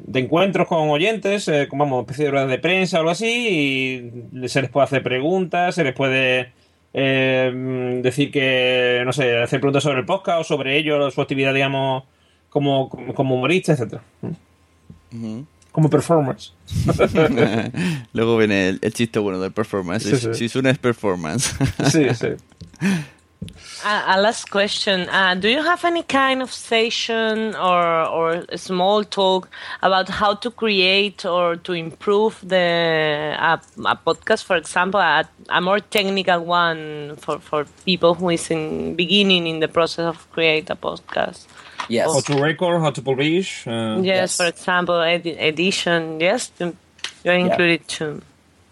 de encuentros con oyentes, eh, como vamos, especie de ruedas de prensa o algo así, y se les puede hacer preguntas, se les puede eh, decir que, no sé, hacer preguntas sobre el podcast o sobre ellos, su actividad, digamos, como, como, humorista, etcétera como performance. Luego viene el, el, chiste bueno del performance. Sí, sí. Si es una performance. sí, sí. Uh, a last question. Uh, do you have any kind of session or, or a small talk about how to create or to improve the uh, a podcast, for example, a, a, more technical one for, for people who is in beginning in the process of create a podcast? Yes. How to record, how to publish. Uh, yes, yes, for example, ed- edition. Yes, you're included yeah. too.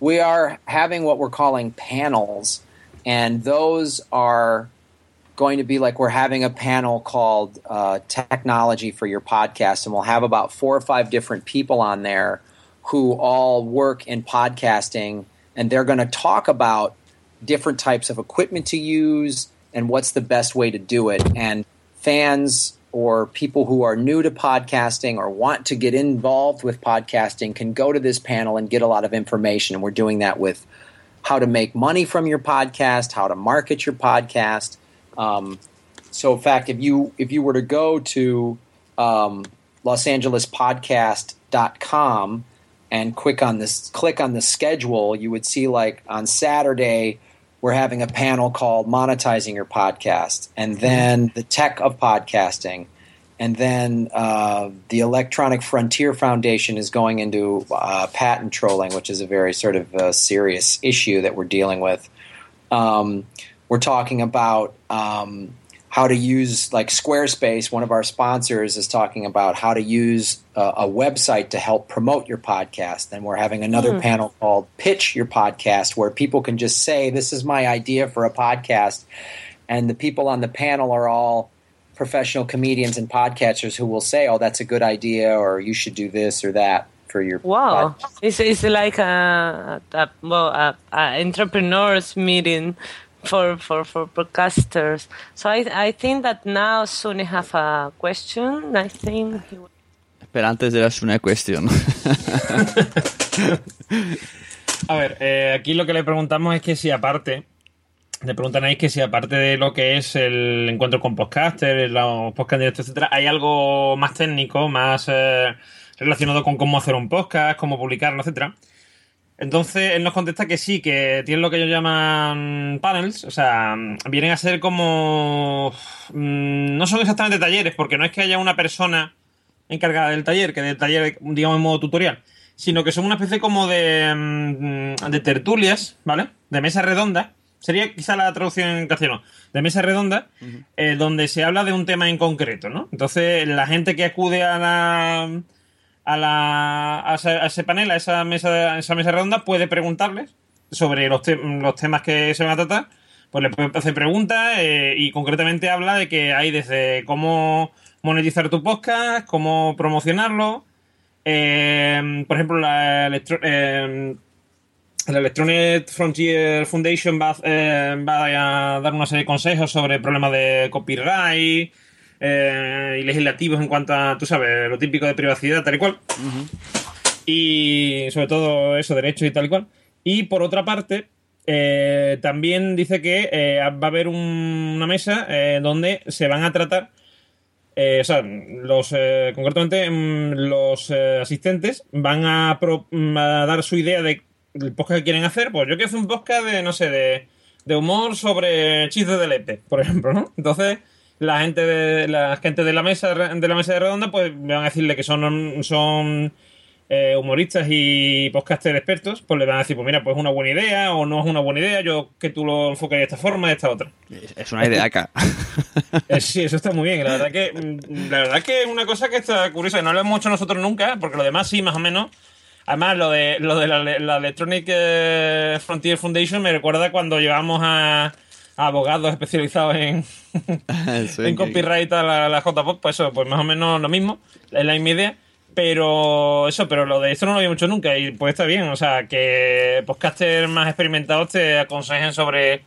We are having what we're calling panels, and those are going to be like we're having a panel called uh, Technology for Your Podcast, and we'll have about four or five different people on there who all work in podcasting, and they're going to talk about different types of equipment to use and what's the best way to do it. And fans or people who are new to podcasting or want to get involved with podcasting can go to this panel and get a lot of information. And we're doing that with how to make money from your podcast, how to market your podcast. Um, so, in fact, if you if you were to go to um, LosAngelesPodcast.com and click on this click on the schedule, you would see like on Saturday we're having a panel called Monetizing Your Podcast, and then the tech of podcasting. And then uh, the Electronic Frontier Foundation is going into uh, patent trolling, which is a very sort of uh, serious issue that we're dealing with. Um, we're talking about um, how to use like Squarespace. One of our sponsors is talking about how to use a, a website to help promote your podcast. And we're having another mm. panel called Pitch Your Podcast, where people can just say, "This is my idea for a podcast," and the people on the panel are all professional comedians and podcasters who will say, "Oh, that's a good idea," or "You should do this or that." For your wow, it's, it's like a, a well, a, a entrepreneurs meeting for for for podcasters. So I I think that now Sune have a question. I think. Espera, antes de la Sune question. a ver, eh, aquí lo que le preguntamos es que si aparte le preguntan ahí que si aparte de lo que es el encuentro con podcasters, los podcasts directos, etcétera, hay algo más técnico, más eh, relacionado con cómo hacer un podcast, cómo publicarlo, etcétera. Entonces él nos contesta que sí, que tiene lo que ellos llaman panels, o sea, vienen a ser como... Mm, no son exactamente talleres, porque no es que haya una persona encargada del taller, que del taller, digamos, en modo tutorial, sino que son una especie como de, mm, de tertulias, ¿vale? De mesa redonda. Sería quizá la traducción en castellano. De mesa redonda, eh, donde se habla de un tema en concreto, ¿no? Entonces la gente que acude a la a, la, a, ese, panel, a esa mesa, esa mesa redonda, puede preguntarles sobre los, los temas que se van a tratar. Pues le puede hacer preguntas eh, y concretamente habla de que hay desde cómo monetizar tu podcast, cómo promocionarlo. Eh, por ejemplo, la, eh, la Electronic Frontier Foundation va, va, a dar una serie de consejos sobre problemas de copyright, eh, y legislativos en cuanto a, tú sabes, lo típico de privacidad, tal y cual. Y sobre todo eso, derechos y tal y cual. Y por otra parte, eh, también dice que eh, va a haber una mesa donde se van a tratar, o sea, los, concretamente mm, los asistentes van a, a, dar su idea de el podcast que quieren hacer, pues yo quiero hacer un podcast de, no sé, de, de humor sobre chistes de lepe, por ejemplo, ¿no? Entonces, la gente de la gente de la mesa de la mesa de redonda, pues me van a decirle que son, son eh, humoristas y podcasters expertos, pues le van a decir, pues mira, pues es una buena idea o no es una buena idea, yo que tú lo enfoques de esta forma, de esta otra. Es una idea acá. Eh, sí, eso está muy bien. La verdad que la verdad que es una cosa que está curiosa. No lo hemos hecho nosotros nunca, porque lo demás sí, más o menos. Además, lo de, lo de la, la Electronic eh, Frontier Foundation me recuerda cuando llevamos a abogados especializados en, en copyright a la, la JPOP, pues eso, pues más o menos lo mismo, es la misma idea. Pero eso, pero lo de esto no lo había mucho nunca y pues está bien, o sea, que podcasters más experimentados te aconsejen sobre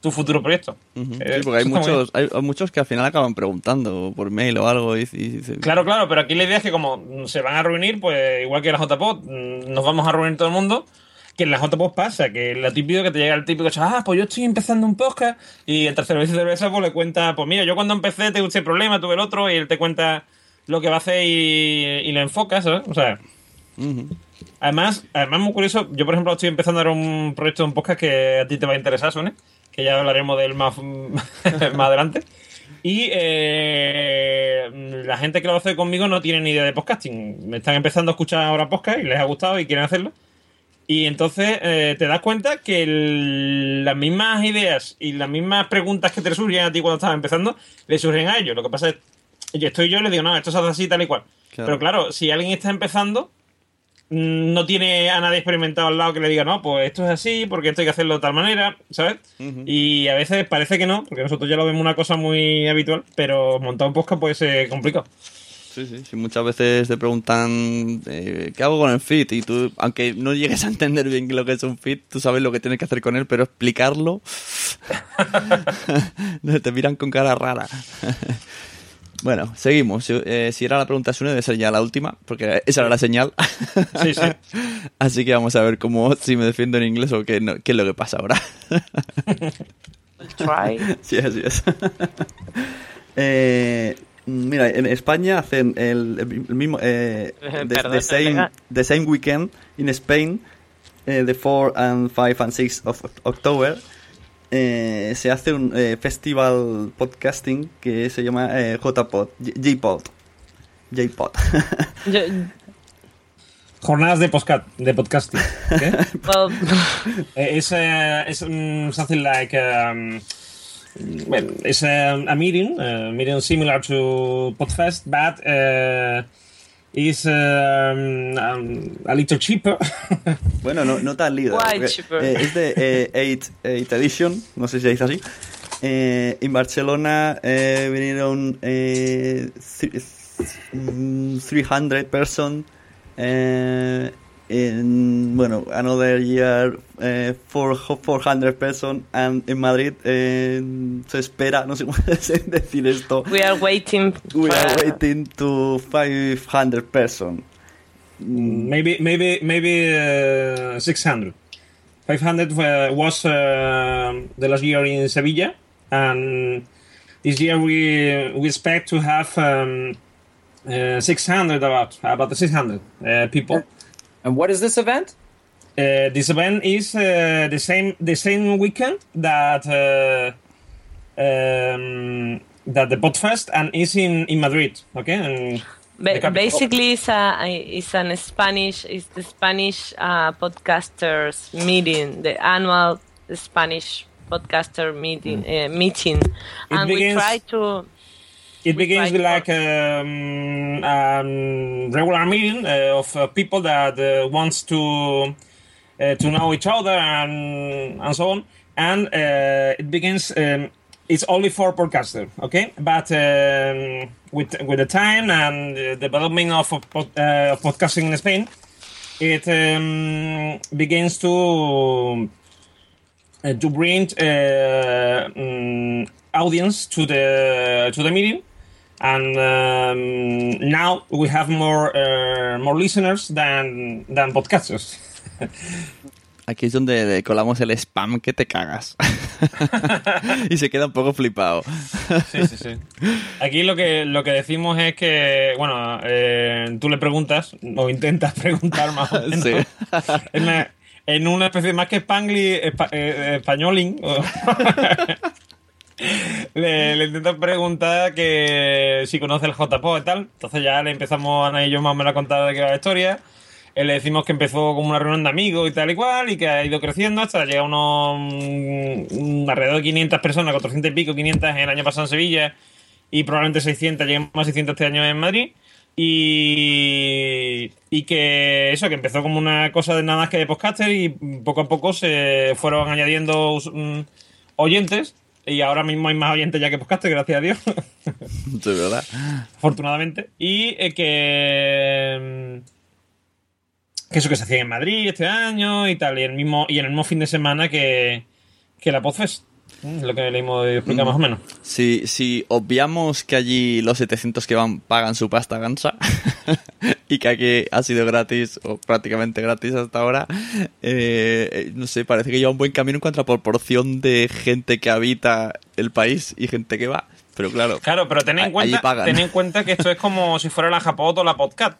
tu futuro proyecto. Sí, Eh, porque hay muchos, hay, muchos que al final acaban preguntando por mail o algo. Y, y Claro, claro, pero aquí la idea es que como se van a reunir, pues igual que la JPOD, mm, nos vamos a reunir todo el mundo. Que en la JPOD pasa, que lo típico que te llega el típico ah, pues yo estoy empezando un podcast, y el tercero vez de cerveza pues le cuenta, pues mira, yo cuando empecé tuve este problema, tuve el otro, y él te cuenta lo que va a hacer y, y le enfocas, ¿sabes? O sea, además, además muy curioso, yo por ejemplo estoy empezando ahora un proyecto de un podcast que a ti te va a interesar, Sune, que ya hablaremos de él más, más adelante. Y eh, la gente que lo hace conmigo no tiene ni idea de podcasting. Me están empezando a escuchar ahora podcast y les ha gustado y quieren hacerlo. Y entonces eh, te das cuenta que el- las mismas ideas y las mismas preguntas que te surgen a ti cuando estás empezando, le surgen a ellos. Lo que pasa es yo estoy yo y les digo, no, esto se hace así, tal y cual. Claro. Pero claro, si alguien está empezando, mm, no tiene a nadie experimentado al lado que le diga, no, pues esto es así, porque esto hay que hacerlo de tal manera, ¿sabes? Y a veces parece que no, porque nosotros ya lo vemos una cosa muy habitual, pero montar un podcast puede ser complicado. Sí, sí, sí, muchas veces te preguntan eh, qué hago con el feed y tú, aunque no llegues a entender bien lo que es un feed, tú sabes lo que tienes que hacer con él, pero explicarlo te miran con cara rara. bueno, seguimos. Si, eh, si era la pregunta Sune, debe ser ya la última, porque esa era la señal. Sí, sí. Así que vamos a ver cómo si me defiendo en inglés o qué, no- qué es lo que pasa ahora. Try. Sí, así es. Eh, mira, en España hacen el, el mismo. Eh, the, Perdón, the same, the same weekend in Spain, eh, the 4 and 5 and 6 of October. eh, se hace un eh, festival podcasting que se llama eh, JPod, J- J-Pod. J-Pod. Jornadas de, podcast, de podcasting. ¿ok? Eh, it's, uh, it's um, something like um, well, it's a, a meeting, a meeting similar to Podfest, but uh, is um, um, a little cheaper. Bueno, no, no tan líder. Why cheaper? eh, es de 8 Edition, no sé si se dice así. Eh, en Barcelona eh, vinieron eh, thre- mm, 300 person. Eh, en, bueno, another year eh, four- 400 person. And in Madrid eh, se espera, no sé cómo decir esto. We are waiting. We are waiting to 500 person. maybe maybe maybe uh, 600. 500 uh, was uh, the last year in Sevilla, and this year we we expect to have um, uh, 600 about about the 600 uh, people. And what is this event? Uh, this event is uh, the same the same weekend that uh, um, that the Podfest and is in in Madrid. Okay, and Ba- basically, it's a it's an Spanish it's the Spanish uh, podcasters meeting, the annual Spanish podcaster meeting uh, meeting, and we try to It begins with like um, um, regular meeting uh, of uh, people that uh, wants to uh, to know each other and and so on. And uh, it begins. Um, it's only for podcaster, okay? But um, with with the time and the development of pod- uh, podcasting in Spain, it um, begins to to bring uh, mm, audience to the to the meeting, and um, now we have more uh, more listeners than than podcasters. Aquí es donde colamos el spam que te cagas. y se queda un poco flipado. Sí, sí, sí. Aquí lo que lo que decimos es que, bueno, eh, tú le preguntas o intentas preguntar más o menos. Sí. Él me, en una especie más que Spangly, espa- eh, españoling. Le, le intento preguntar que si conoce el JPO y tal. Entonces ya le empezamos Ana y yo más o menos a contar de qué va la historia. Eh, le decimos que empezó como una reunión de amigos y tal y cual, y que ha ido creciendo hasta llegar a unos mm, alrededor de 500 personas, 400 y pico, 500 el año pasado en Sevilla, y probablemente 600, lleguen más 600 este año en Madrid. Y, y que eso, que empezó como una cosa de nada más que de podcaster y poco a poco se fueron añadiendo mm, oyentes. Y ahora mismo hay más oyentes ya que podcaster, gracias a Dios. De verdad. afortunadamente. Y eh, que. mm, Que eso que se hacía en Madrid este año y tal. Y, el mismo, y en el mismo fin de semana que, que la Podfest. Mm, Lo que le hemos explicado más o menos. Si, si obviamos que allí los 700 que van pagan su pasta gansa y que aquí ha sido gratis o prácticamente gratis hasta ahora, eh, no sé, parece que lleva un buen camino en cuanto a proporción de gente que habita el país y gente que va. Pero claro, Claro, pero ten en, cuenta, ten en cuenta que esto es como si fuera la Japot o la Podcast.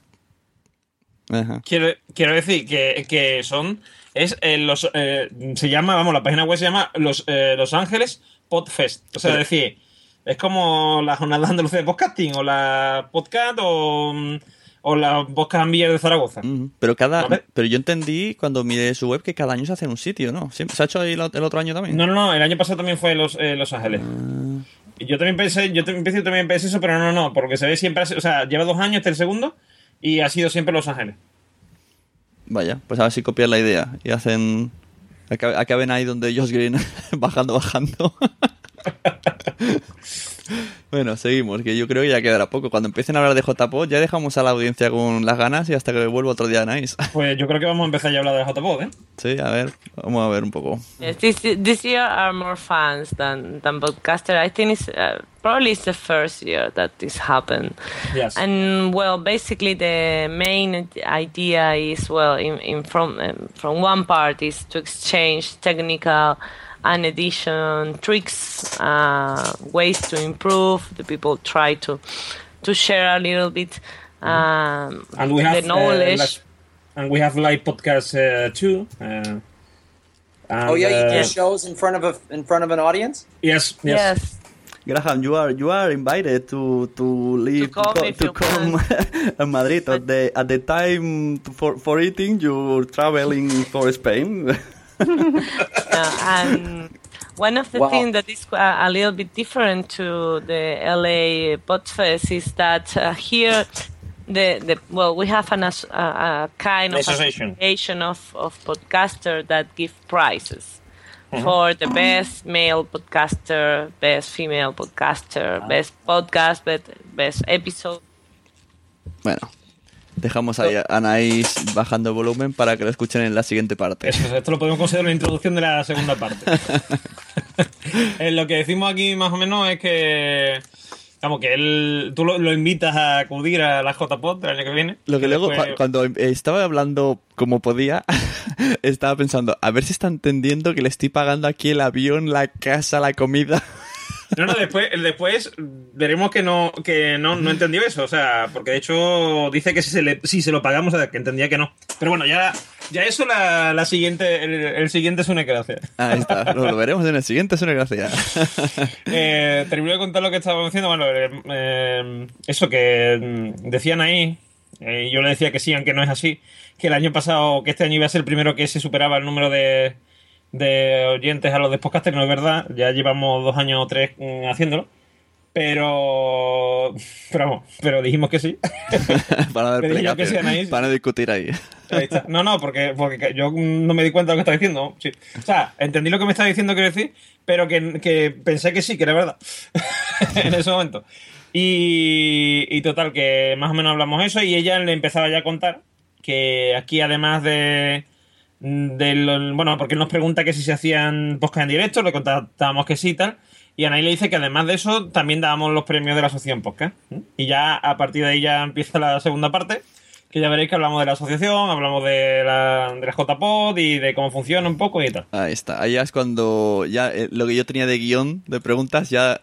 Ajá. Quiero, quiero decir que, que son. Es eh, los. eh, se llama, vamos, la página web se llama Los, eh, los Ángeles Podfest. O sea, Pero- decir, es como la Jornada Andalucía de Podcasting, o la Podcast, o, mm, o la Podcast Ambilla de Zaragoza. Pero cada, ¿Vale? pero yo entendí cuando miré su web que cada año se hace en un sitio, ¿no? Siempre- ¿Se ha hecho ahí el, otro año también? No, no, no, el año pasado también fue Los, eh, Los Ángeles. Y yo también pensé, yo también pensé, también pensé eso, pero no, no, porque se ve siempre, o sea, lleva dos años, este el segundo, y ha sido siempre Los Ángeles. Vaya, pues a ver si copian la idea y hacen. acabe- Acaben ahí donde Josh Green bajando, bajando. bueno, seguimos, que yo creo que ya quedará poco. Cuando empiecen a hablar de JPO, ya dejamos a la audiencia con las ganas y hasta que vuelva otro día Nice. Pues yo creo que vamos a empezar ya a hablar de JPod, ¿eh? sí, a ver, vamos a ver un poco. Yes, this this year are more fans than than podcaster. I think it's uh, probably it's the first year that this happened. Yes. And well, basically the main idea is well, in, in from um, from one part is to exchange technical and edition tricks, uh, ways to improve. The people try to to share a little bit um, And we have the knowledge. Uh, live- and we have live podcast uh, too. Uh, and, oh yeah, you do uh, shows in front of a in front of an audience. Yes, yes. Graham, you are you are invited to to live to come co- to come in Madrid at the at the time for for eating. You're traveling for Spain. And one of the Wow. things that is uh, a little bit different to the LA Podfest is that uh, here, the, the well, we have an, as- a, a kind of Association. association of, of podcaster that give prizes. Mhm. For the best male podcaster, best female podcaster, best podcast, best, best episode. Bueno, dejamos ahí a Anaís bajando el volumen para que lo escuchen en la siguiente parte. Eso, esto lo podemos considerar una introducción de la segunda parte. Eh, lo que decimos aquí más o menos es que, vamos, que él, tú lo, lo invitas a acudir a la JPod del año que viene. Lo que luego, después- cuando estaba hablando como podía, estaba pensando, a ver si está entendiendo que le estoy pagando aquí el avión, la casa, la comida. No, no, después, después veremos que no, que no, no entendió eso, o sea, porque de hecho dice que si se, le, si se lo pagamos, que entendía que no. Pero bueno, ya, ya eso la, la siguiente, el, el siguiente es una gracia. Ahí está, lo, lo veremos en el siguiente, es una gracia. Eh, termino de contar lo que estaba diciendo. Bueno, eh, eh, eso que mm, decían ahí, eh, yo le decía que sí, aunque no es así, que el año pasado, que este año iba a ser el primero que se superaba el número de, de oyentes a los de podcasters, no es verdad, ya llevamos dos años o tres mm, haciéndolo. Pero, pero vamos, pero dijimos que sí. para que Anaís. para discutir ahí. Ahí está. No, no, porque, porque yo no me di cuenta de lo que estaba diciendo. Sí. O sea, entendí lo que me estaba diciendo, quiero decir, pero que, que pensé que sí, que era verdad. en ese momento. Y, y total, que más o menos hablamos eso y ella le empezaba ya a contar que aquí además de... de lo- bueno, porque él nos pregunta que si se hacían podcast en directo, le contábamos que sí y tal. Y Anaí le dice que además de eso también dábamos los premios de la asociación podcast. Y ya a partir de ahí ya empieza la segunda parte, que ya veréis que hablamos de la asociación, hablamos de la, de JPod y de cómo funciona un poco y tal. Ahí está, ahí es cuando ya eh, lo que yo tenía de guion de preguntas ya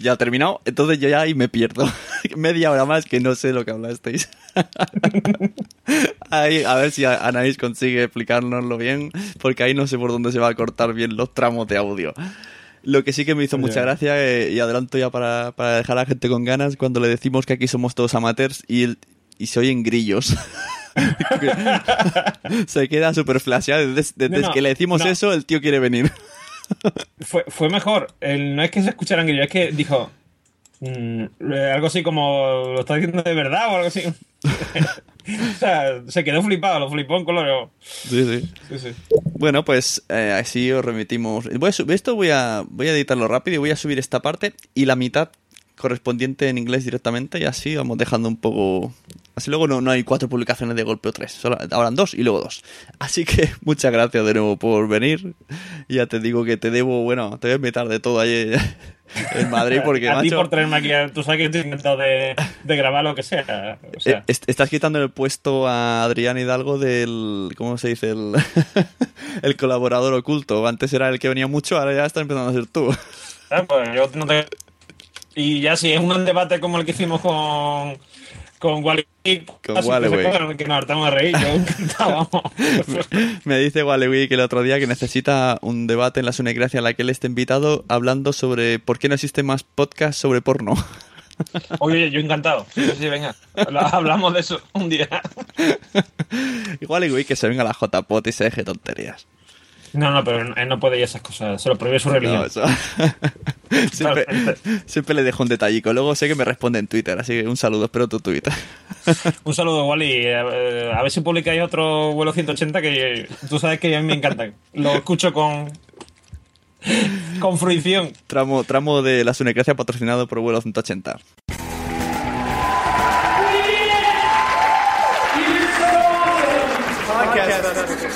ya ha terminado, entonces yo ya ahí me pierdo. Media hora más que no sé lo que hablasteis. ahí, a ver si Anaís consigue explicárnoslo bien, porque ahí no sé por dónde se va a cortar bien los tramos de audio. Lo que sí que me hizo mucha gracia, eh, y adelanto ya para, para, dejar a la gente con ganas, cuando le decimos que aquí somos todos amateurs y, y se oyen grillos. se queda súper flasheado. Desde, desde No, no, que le decimos no. eso, el tío quiere venir. Fue, fue mejor. El- no es que se escucharan grillos, es que dijo mm, eh, algo así como lo está diciendo de verdad o algo así. o sea, se quedó flipado, lo flipó en color. Sí, sí. Sí, sí. Bueno, pues eh, así os remitimos. Voy a esto voy a, voy a editarlo rápido y voy a subir esta parte y la mitad correspondiente en inglés directamente y así vamos dejando un poco... Así luego no, no hay cuatro publicaciones de golpe o tres, solo habrán dos y luego dos. Así que muchas gracias de nuevo por venir. Ya te digo que te debo, bueno, te voy a invitar de todo ahí en Madrid porque, a ti por traerme aquí, tú sabes que estoy encantado de, de grabar lo que sea. O sea, eh, est- estás quitando el puesto a Adrián Hidalgo del... ¿Cómo se dice? El, el colaborador oculto. Antes era el que venía mucho, ahora ya está empezando a ser tú. Ah, pues yo no te- Y ya si es un debate como el que hicimos con, con Wally, Con así Wally, que, nos hartamos de reír. Me dice Walewi que el otro día que necesita un debate en la Sunecracia en la que él esté invitado hablando sobre por qué no existe más podcast sobre porno. Oye, yo encantado. Sí, sí, venga. Habla- Hablamos de eso un día. Y Walewi que se venga la JPOT y se deje tonterías. No, no, pero él no puede ir a esas cosas. Se lo prohíbe su religión. No, eso- siempre, siempre le dejo un detallico. Luego sé que me responde en Twitter, así que un saludo, espero tu Twitter. Un saludo, Wally. Eh, A ver si publicáis otro vuelo 180 que tú sabes que a mí me encantan. Lo escucho con. con fruición. Tramo, tramo de la Sunecracia patrocinado por vuelo 180.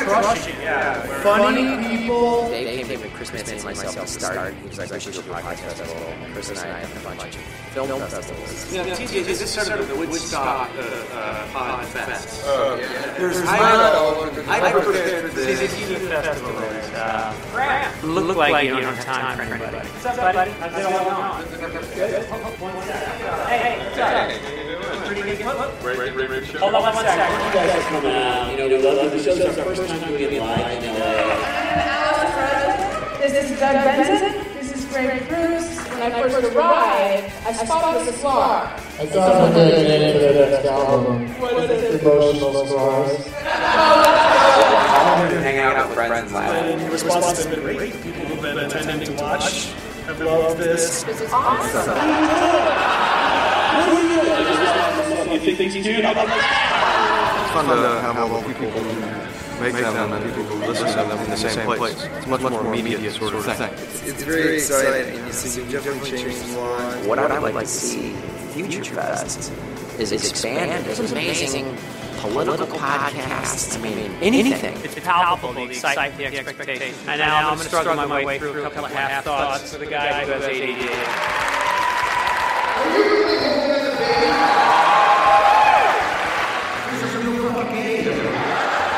That's crushing, yeah. Funny people. Dave came with Chris Manson and myself to start. He was like, we should do a podcast festival. Chris and I have a bunch of film festivals. Yeah, TJ, this is sort of the Woodstock uh, uh, Pod Fest. Oh, yeah. There's I know. I prepared for this. Festival is Grant. Look like you don't have time for anybody. What's up, buddy? How's it going on? Good. Hey, hey, what's up? Pretty. Hold on one second. You guys are coming out. You know, we love the show. It's our first time doing it live in LA. This is Doug Benson. This is Greg Cruz. When I first arrived, I spotted the scar. I thought of a good name for the next album. Emotional Scars. Hang out with friends and laugh. The response has been great. People who've been attending to watch have loved this. This is awesome. You think things do? It's fun to have all the people who make them and people who listen to them in the same place. It's much more immediate sort of thing. It's very exciting, and you see you've definitely changed one. What I would like to see Future Fest is expand. There's amazing political podcasts. I mean, anything. It's palpable, the excitement, the expectation. And now I'm going to struggle my way through a couple of half thoughts for the guy who has ADD. Uh, this is the official Dad podcast. Podcasting special.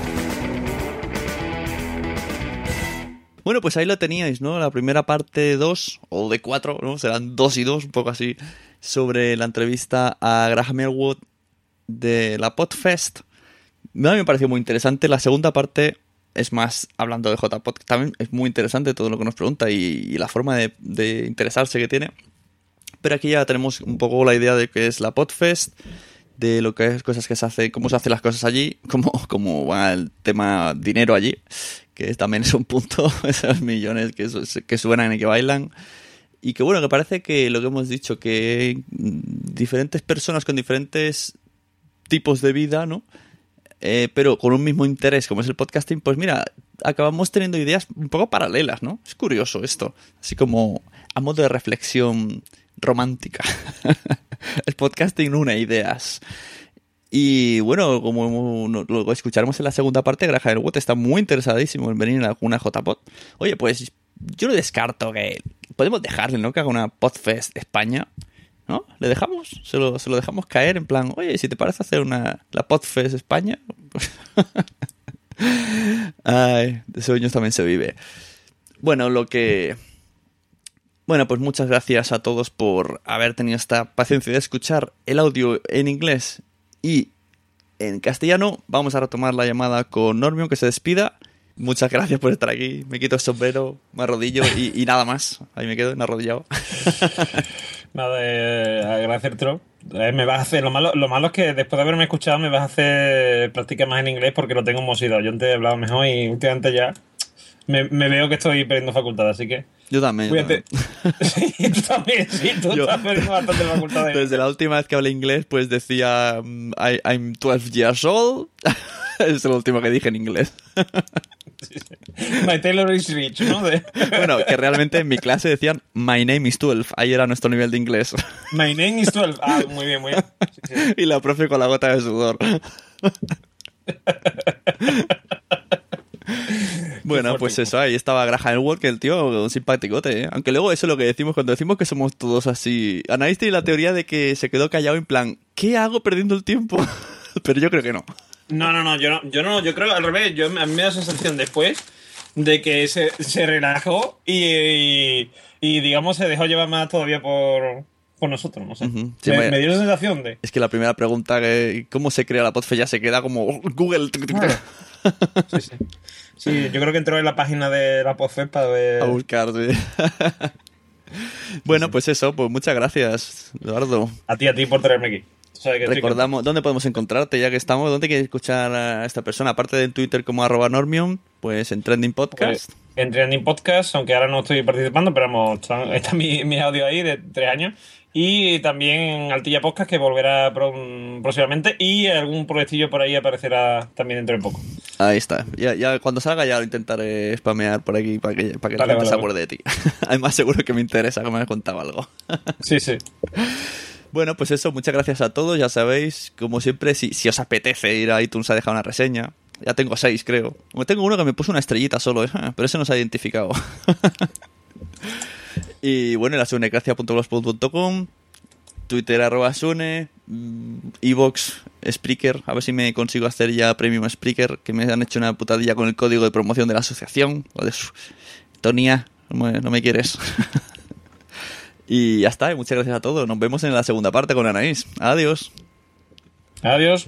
Bueno, pues ahí lo teníais, ¿no? La primera parte 2, o de 4, ¿no? Serán 2 y 2, un poco así, sobre la entrevista a Graham Elwood de la Podfest. A mí me pareció muy interesante. La segunda parte es más hablando de JPod, que también es muy interesante todo lo que nos pregunta y, la forma de, de interesarse que tiene. Pero aquí ya tenemos un poco la idea de qué es la Podfest, de lo que es cosas que se hace, cómo se hacen las cosas allí, cómo, va el tema dinero allí, que también es un punto, esos millones que, su- que suenan y que bailan. Y que bueno, que parece que lo que hemos dicho, que diferentes personas con diferentes tipos de vida, ¿no? Eh, pero con un mismo interés como es el podcasting, pues mira, acabamos teniendo ideas un poco paralelas, ¿no? Es curioso esto, así como a modo de reflexión romántica. el podcasting une ideas. Y bueno, como lo escucharemos en la segunda parte, Graham Elwood está muy interesadísimo en venir a alguna JPod. Oye, pues yo no descarto que podemos dejarle, ¿no? Que haga una Podfest España, ¿no? ¿Le dejamos? Se lo, se lo dejamos caer en plan, oye, si te parece hacer una la Podfest España. Ay, de sueños también se vive. Bueno, lo que... Bueno, pues muchas gracias a todos por haber tenido esta paciencia de escuchar el audio en inglés y en castellano. Vamos a retomar la llamada con Normion, que se despida. Muchas gracias por estar aquí. Me quito el sombrero, me arrodillo y, y nada más. Ahí me quedo en arrodillado. Nada, eh, agradecértelo. Eh, me vas a hacer, lo malo, lo malo es que después de haberme escuchado me vas a hacer practicar más en inglés porque lo tengo mosido. Yo antes he hablado mejor y últimamente ya me, me veo que estoy perdiendo facultad, así que Yo también. cuídate. sí, tú también, sí, tú Yo- perdiendo bastante facultad. de- Desde la última vez que hablé inglés, pues decía mm, I- I'm 12 years old. es lo último que dije en inglés. My Taylor is rich, ¿no? De- bueno, que realmente en mi clase decían My name is 12. Ahí era nuestro nivel de inglés. My name is 12. Ah, muy bien, muy bien. y la profe con la gota de sudor. Bueno, pues eso, ahí estaba Graham Elwood, que el tío, un simpaticote, ¿eh? Aunque luego eso es lo que decimos cuando decimos que somos todos así. Anaís tiene la teoría de que se quedó callado en plan, ¿qué hago perdiendo el tiempo? Pero yo creo que no. No, no, no, yo no, yo no, yo creo al revés. Yo, a mí me da la sensación después de que se, se relajó y, y, y, digamos, se dejó llevar más todavía por, por nosotros, no sé. Ujú. Sí, me, me- dio la sensación de. Es que la primera pregunta, que, ¿cómo se crea la podfe? Ya se queda como "Oh, Google. tic, tic". Sí, yo creo que entró en la página de la Podfest para ver. A buscar, sí. bueno, pues eso, pues muchas gracias, Eduardo. A ti, a ti por traerme aquí. Estoy Recordamos, ¿dónde podemos encontrarte ya que estamos? ¿Dónde quieres escuchar a esta persona? Aparte de en Twitter como arroba Normion, pues en Trending Podcast. Pues, en Trending Podcast, aunque ahora no estoy participando, pero vamos, está, está mi, mi audio ahí de tres años. Y también Altilla Podcast, que volverá próximamente. Y algún proyectillo por ahí aparecerá también dentro de poco. Ahí está. Ya, ya cuando salga ya lo intentaré spamear por aquí para que, para que Vale, la gente vale, se vale. acuerde de ti. Además seguro que me interesa que me hayas contado algo. Sí, sí. Bueno, pues eso, muchas gracias a todos. Ya sabéis, como siempre, si, si os apetece ir a iTunes a dejar una reseña. Ya tengo seis, creo. Tengo uno que me puso una estrellita solo, ¿eh? pero ese no se ha identificado. Y bueno, la sunecracia.blogspot.com, Twitter arroba sune, mm, Evox, Spreaker, a ver si me consigo hacer ya Premium Spreaker, que me han hecho una putadilla con el código de promoción de la asociación. Joder, Tonia, no me, quieres. y ya está, muchas gracias a todos. Nos vemos en la segunda parte con Anaís. Adiós. Adiós.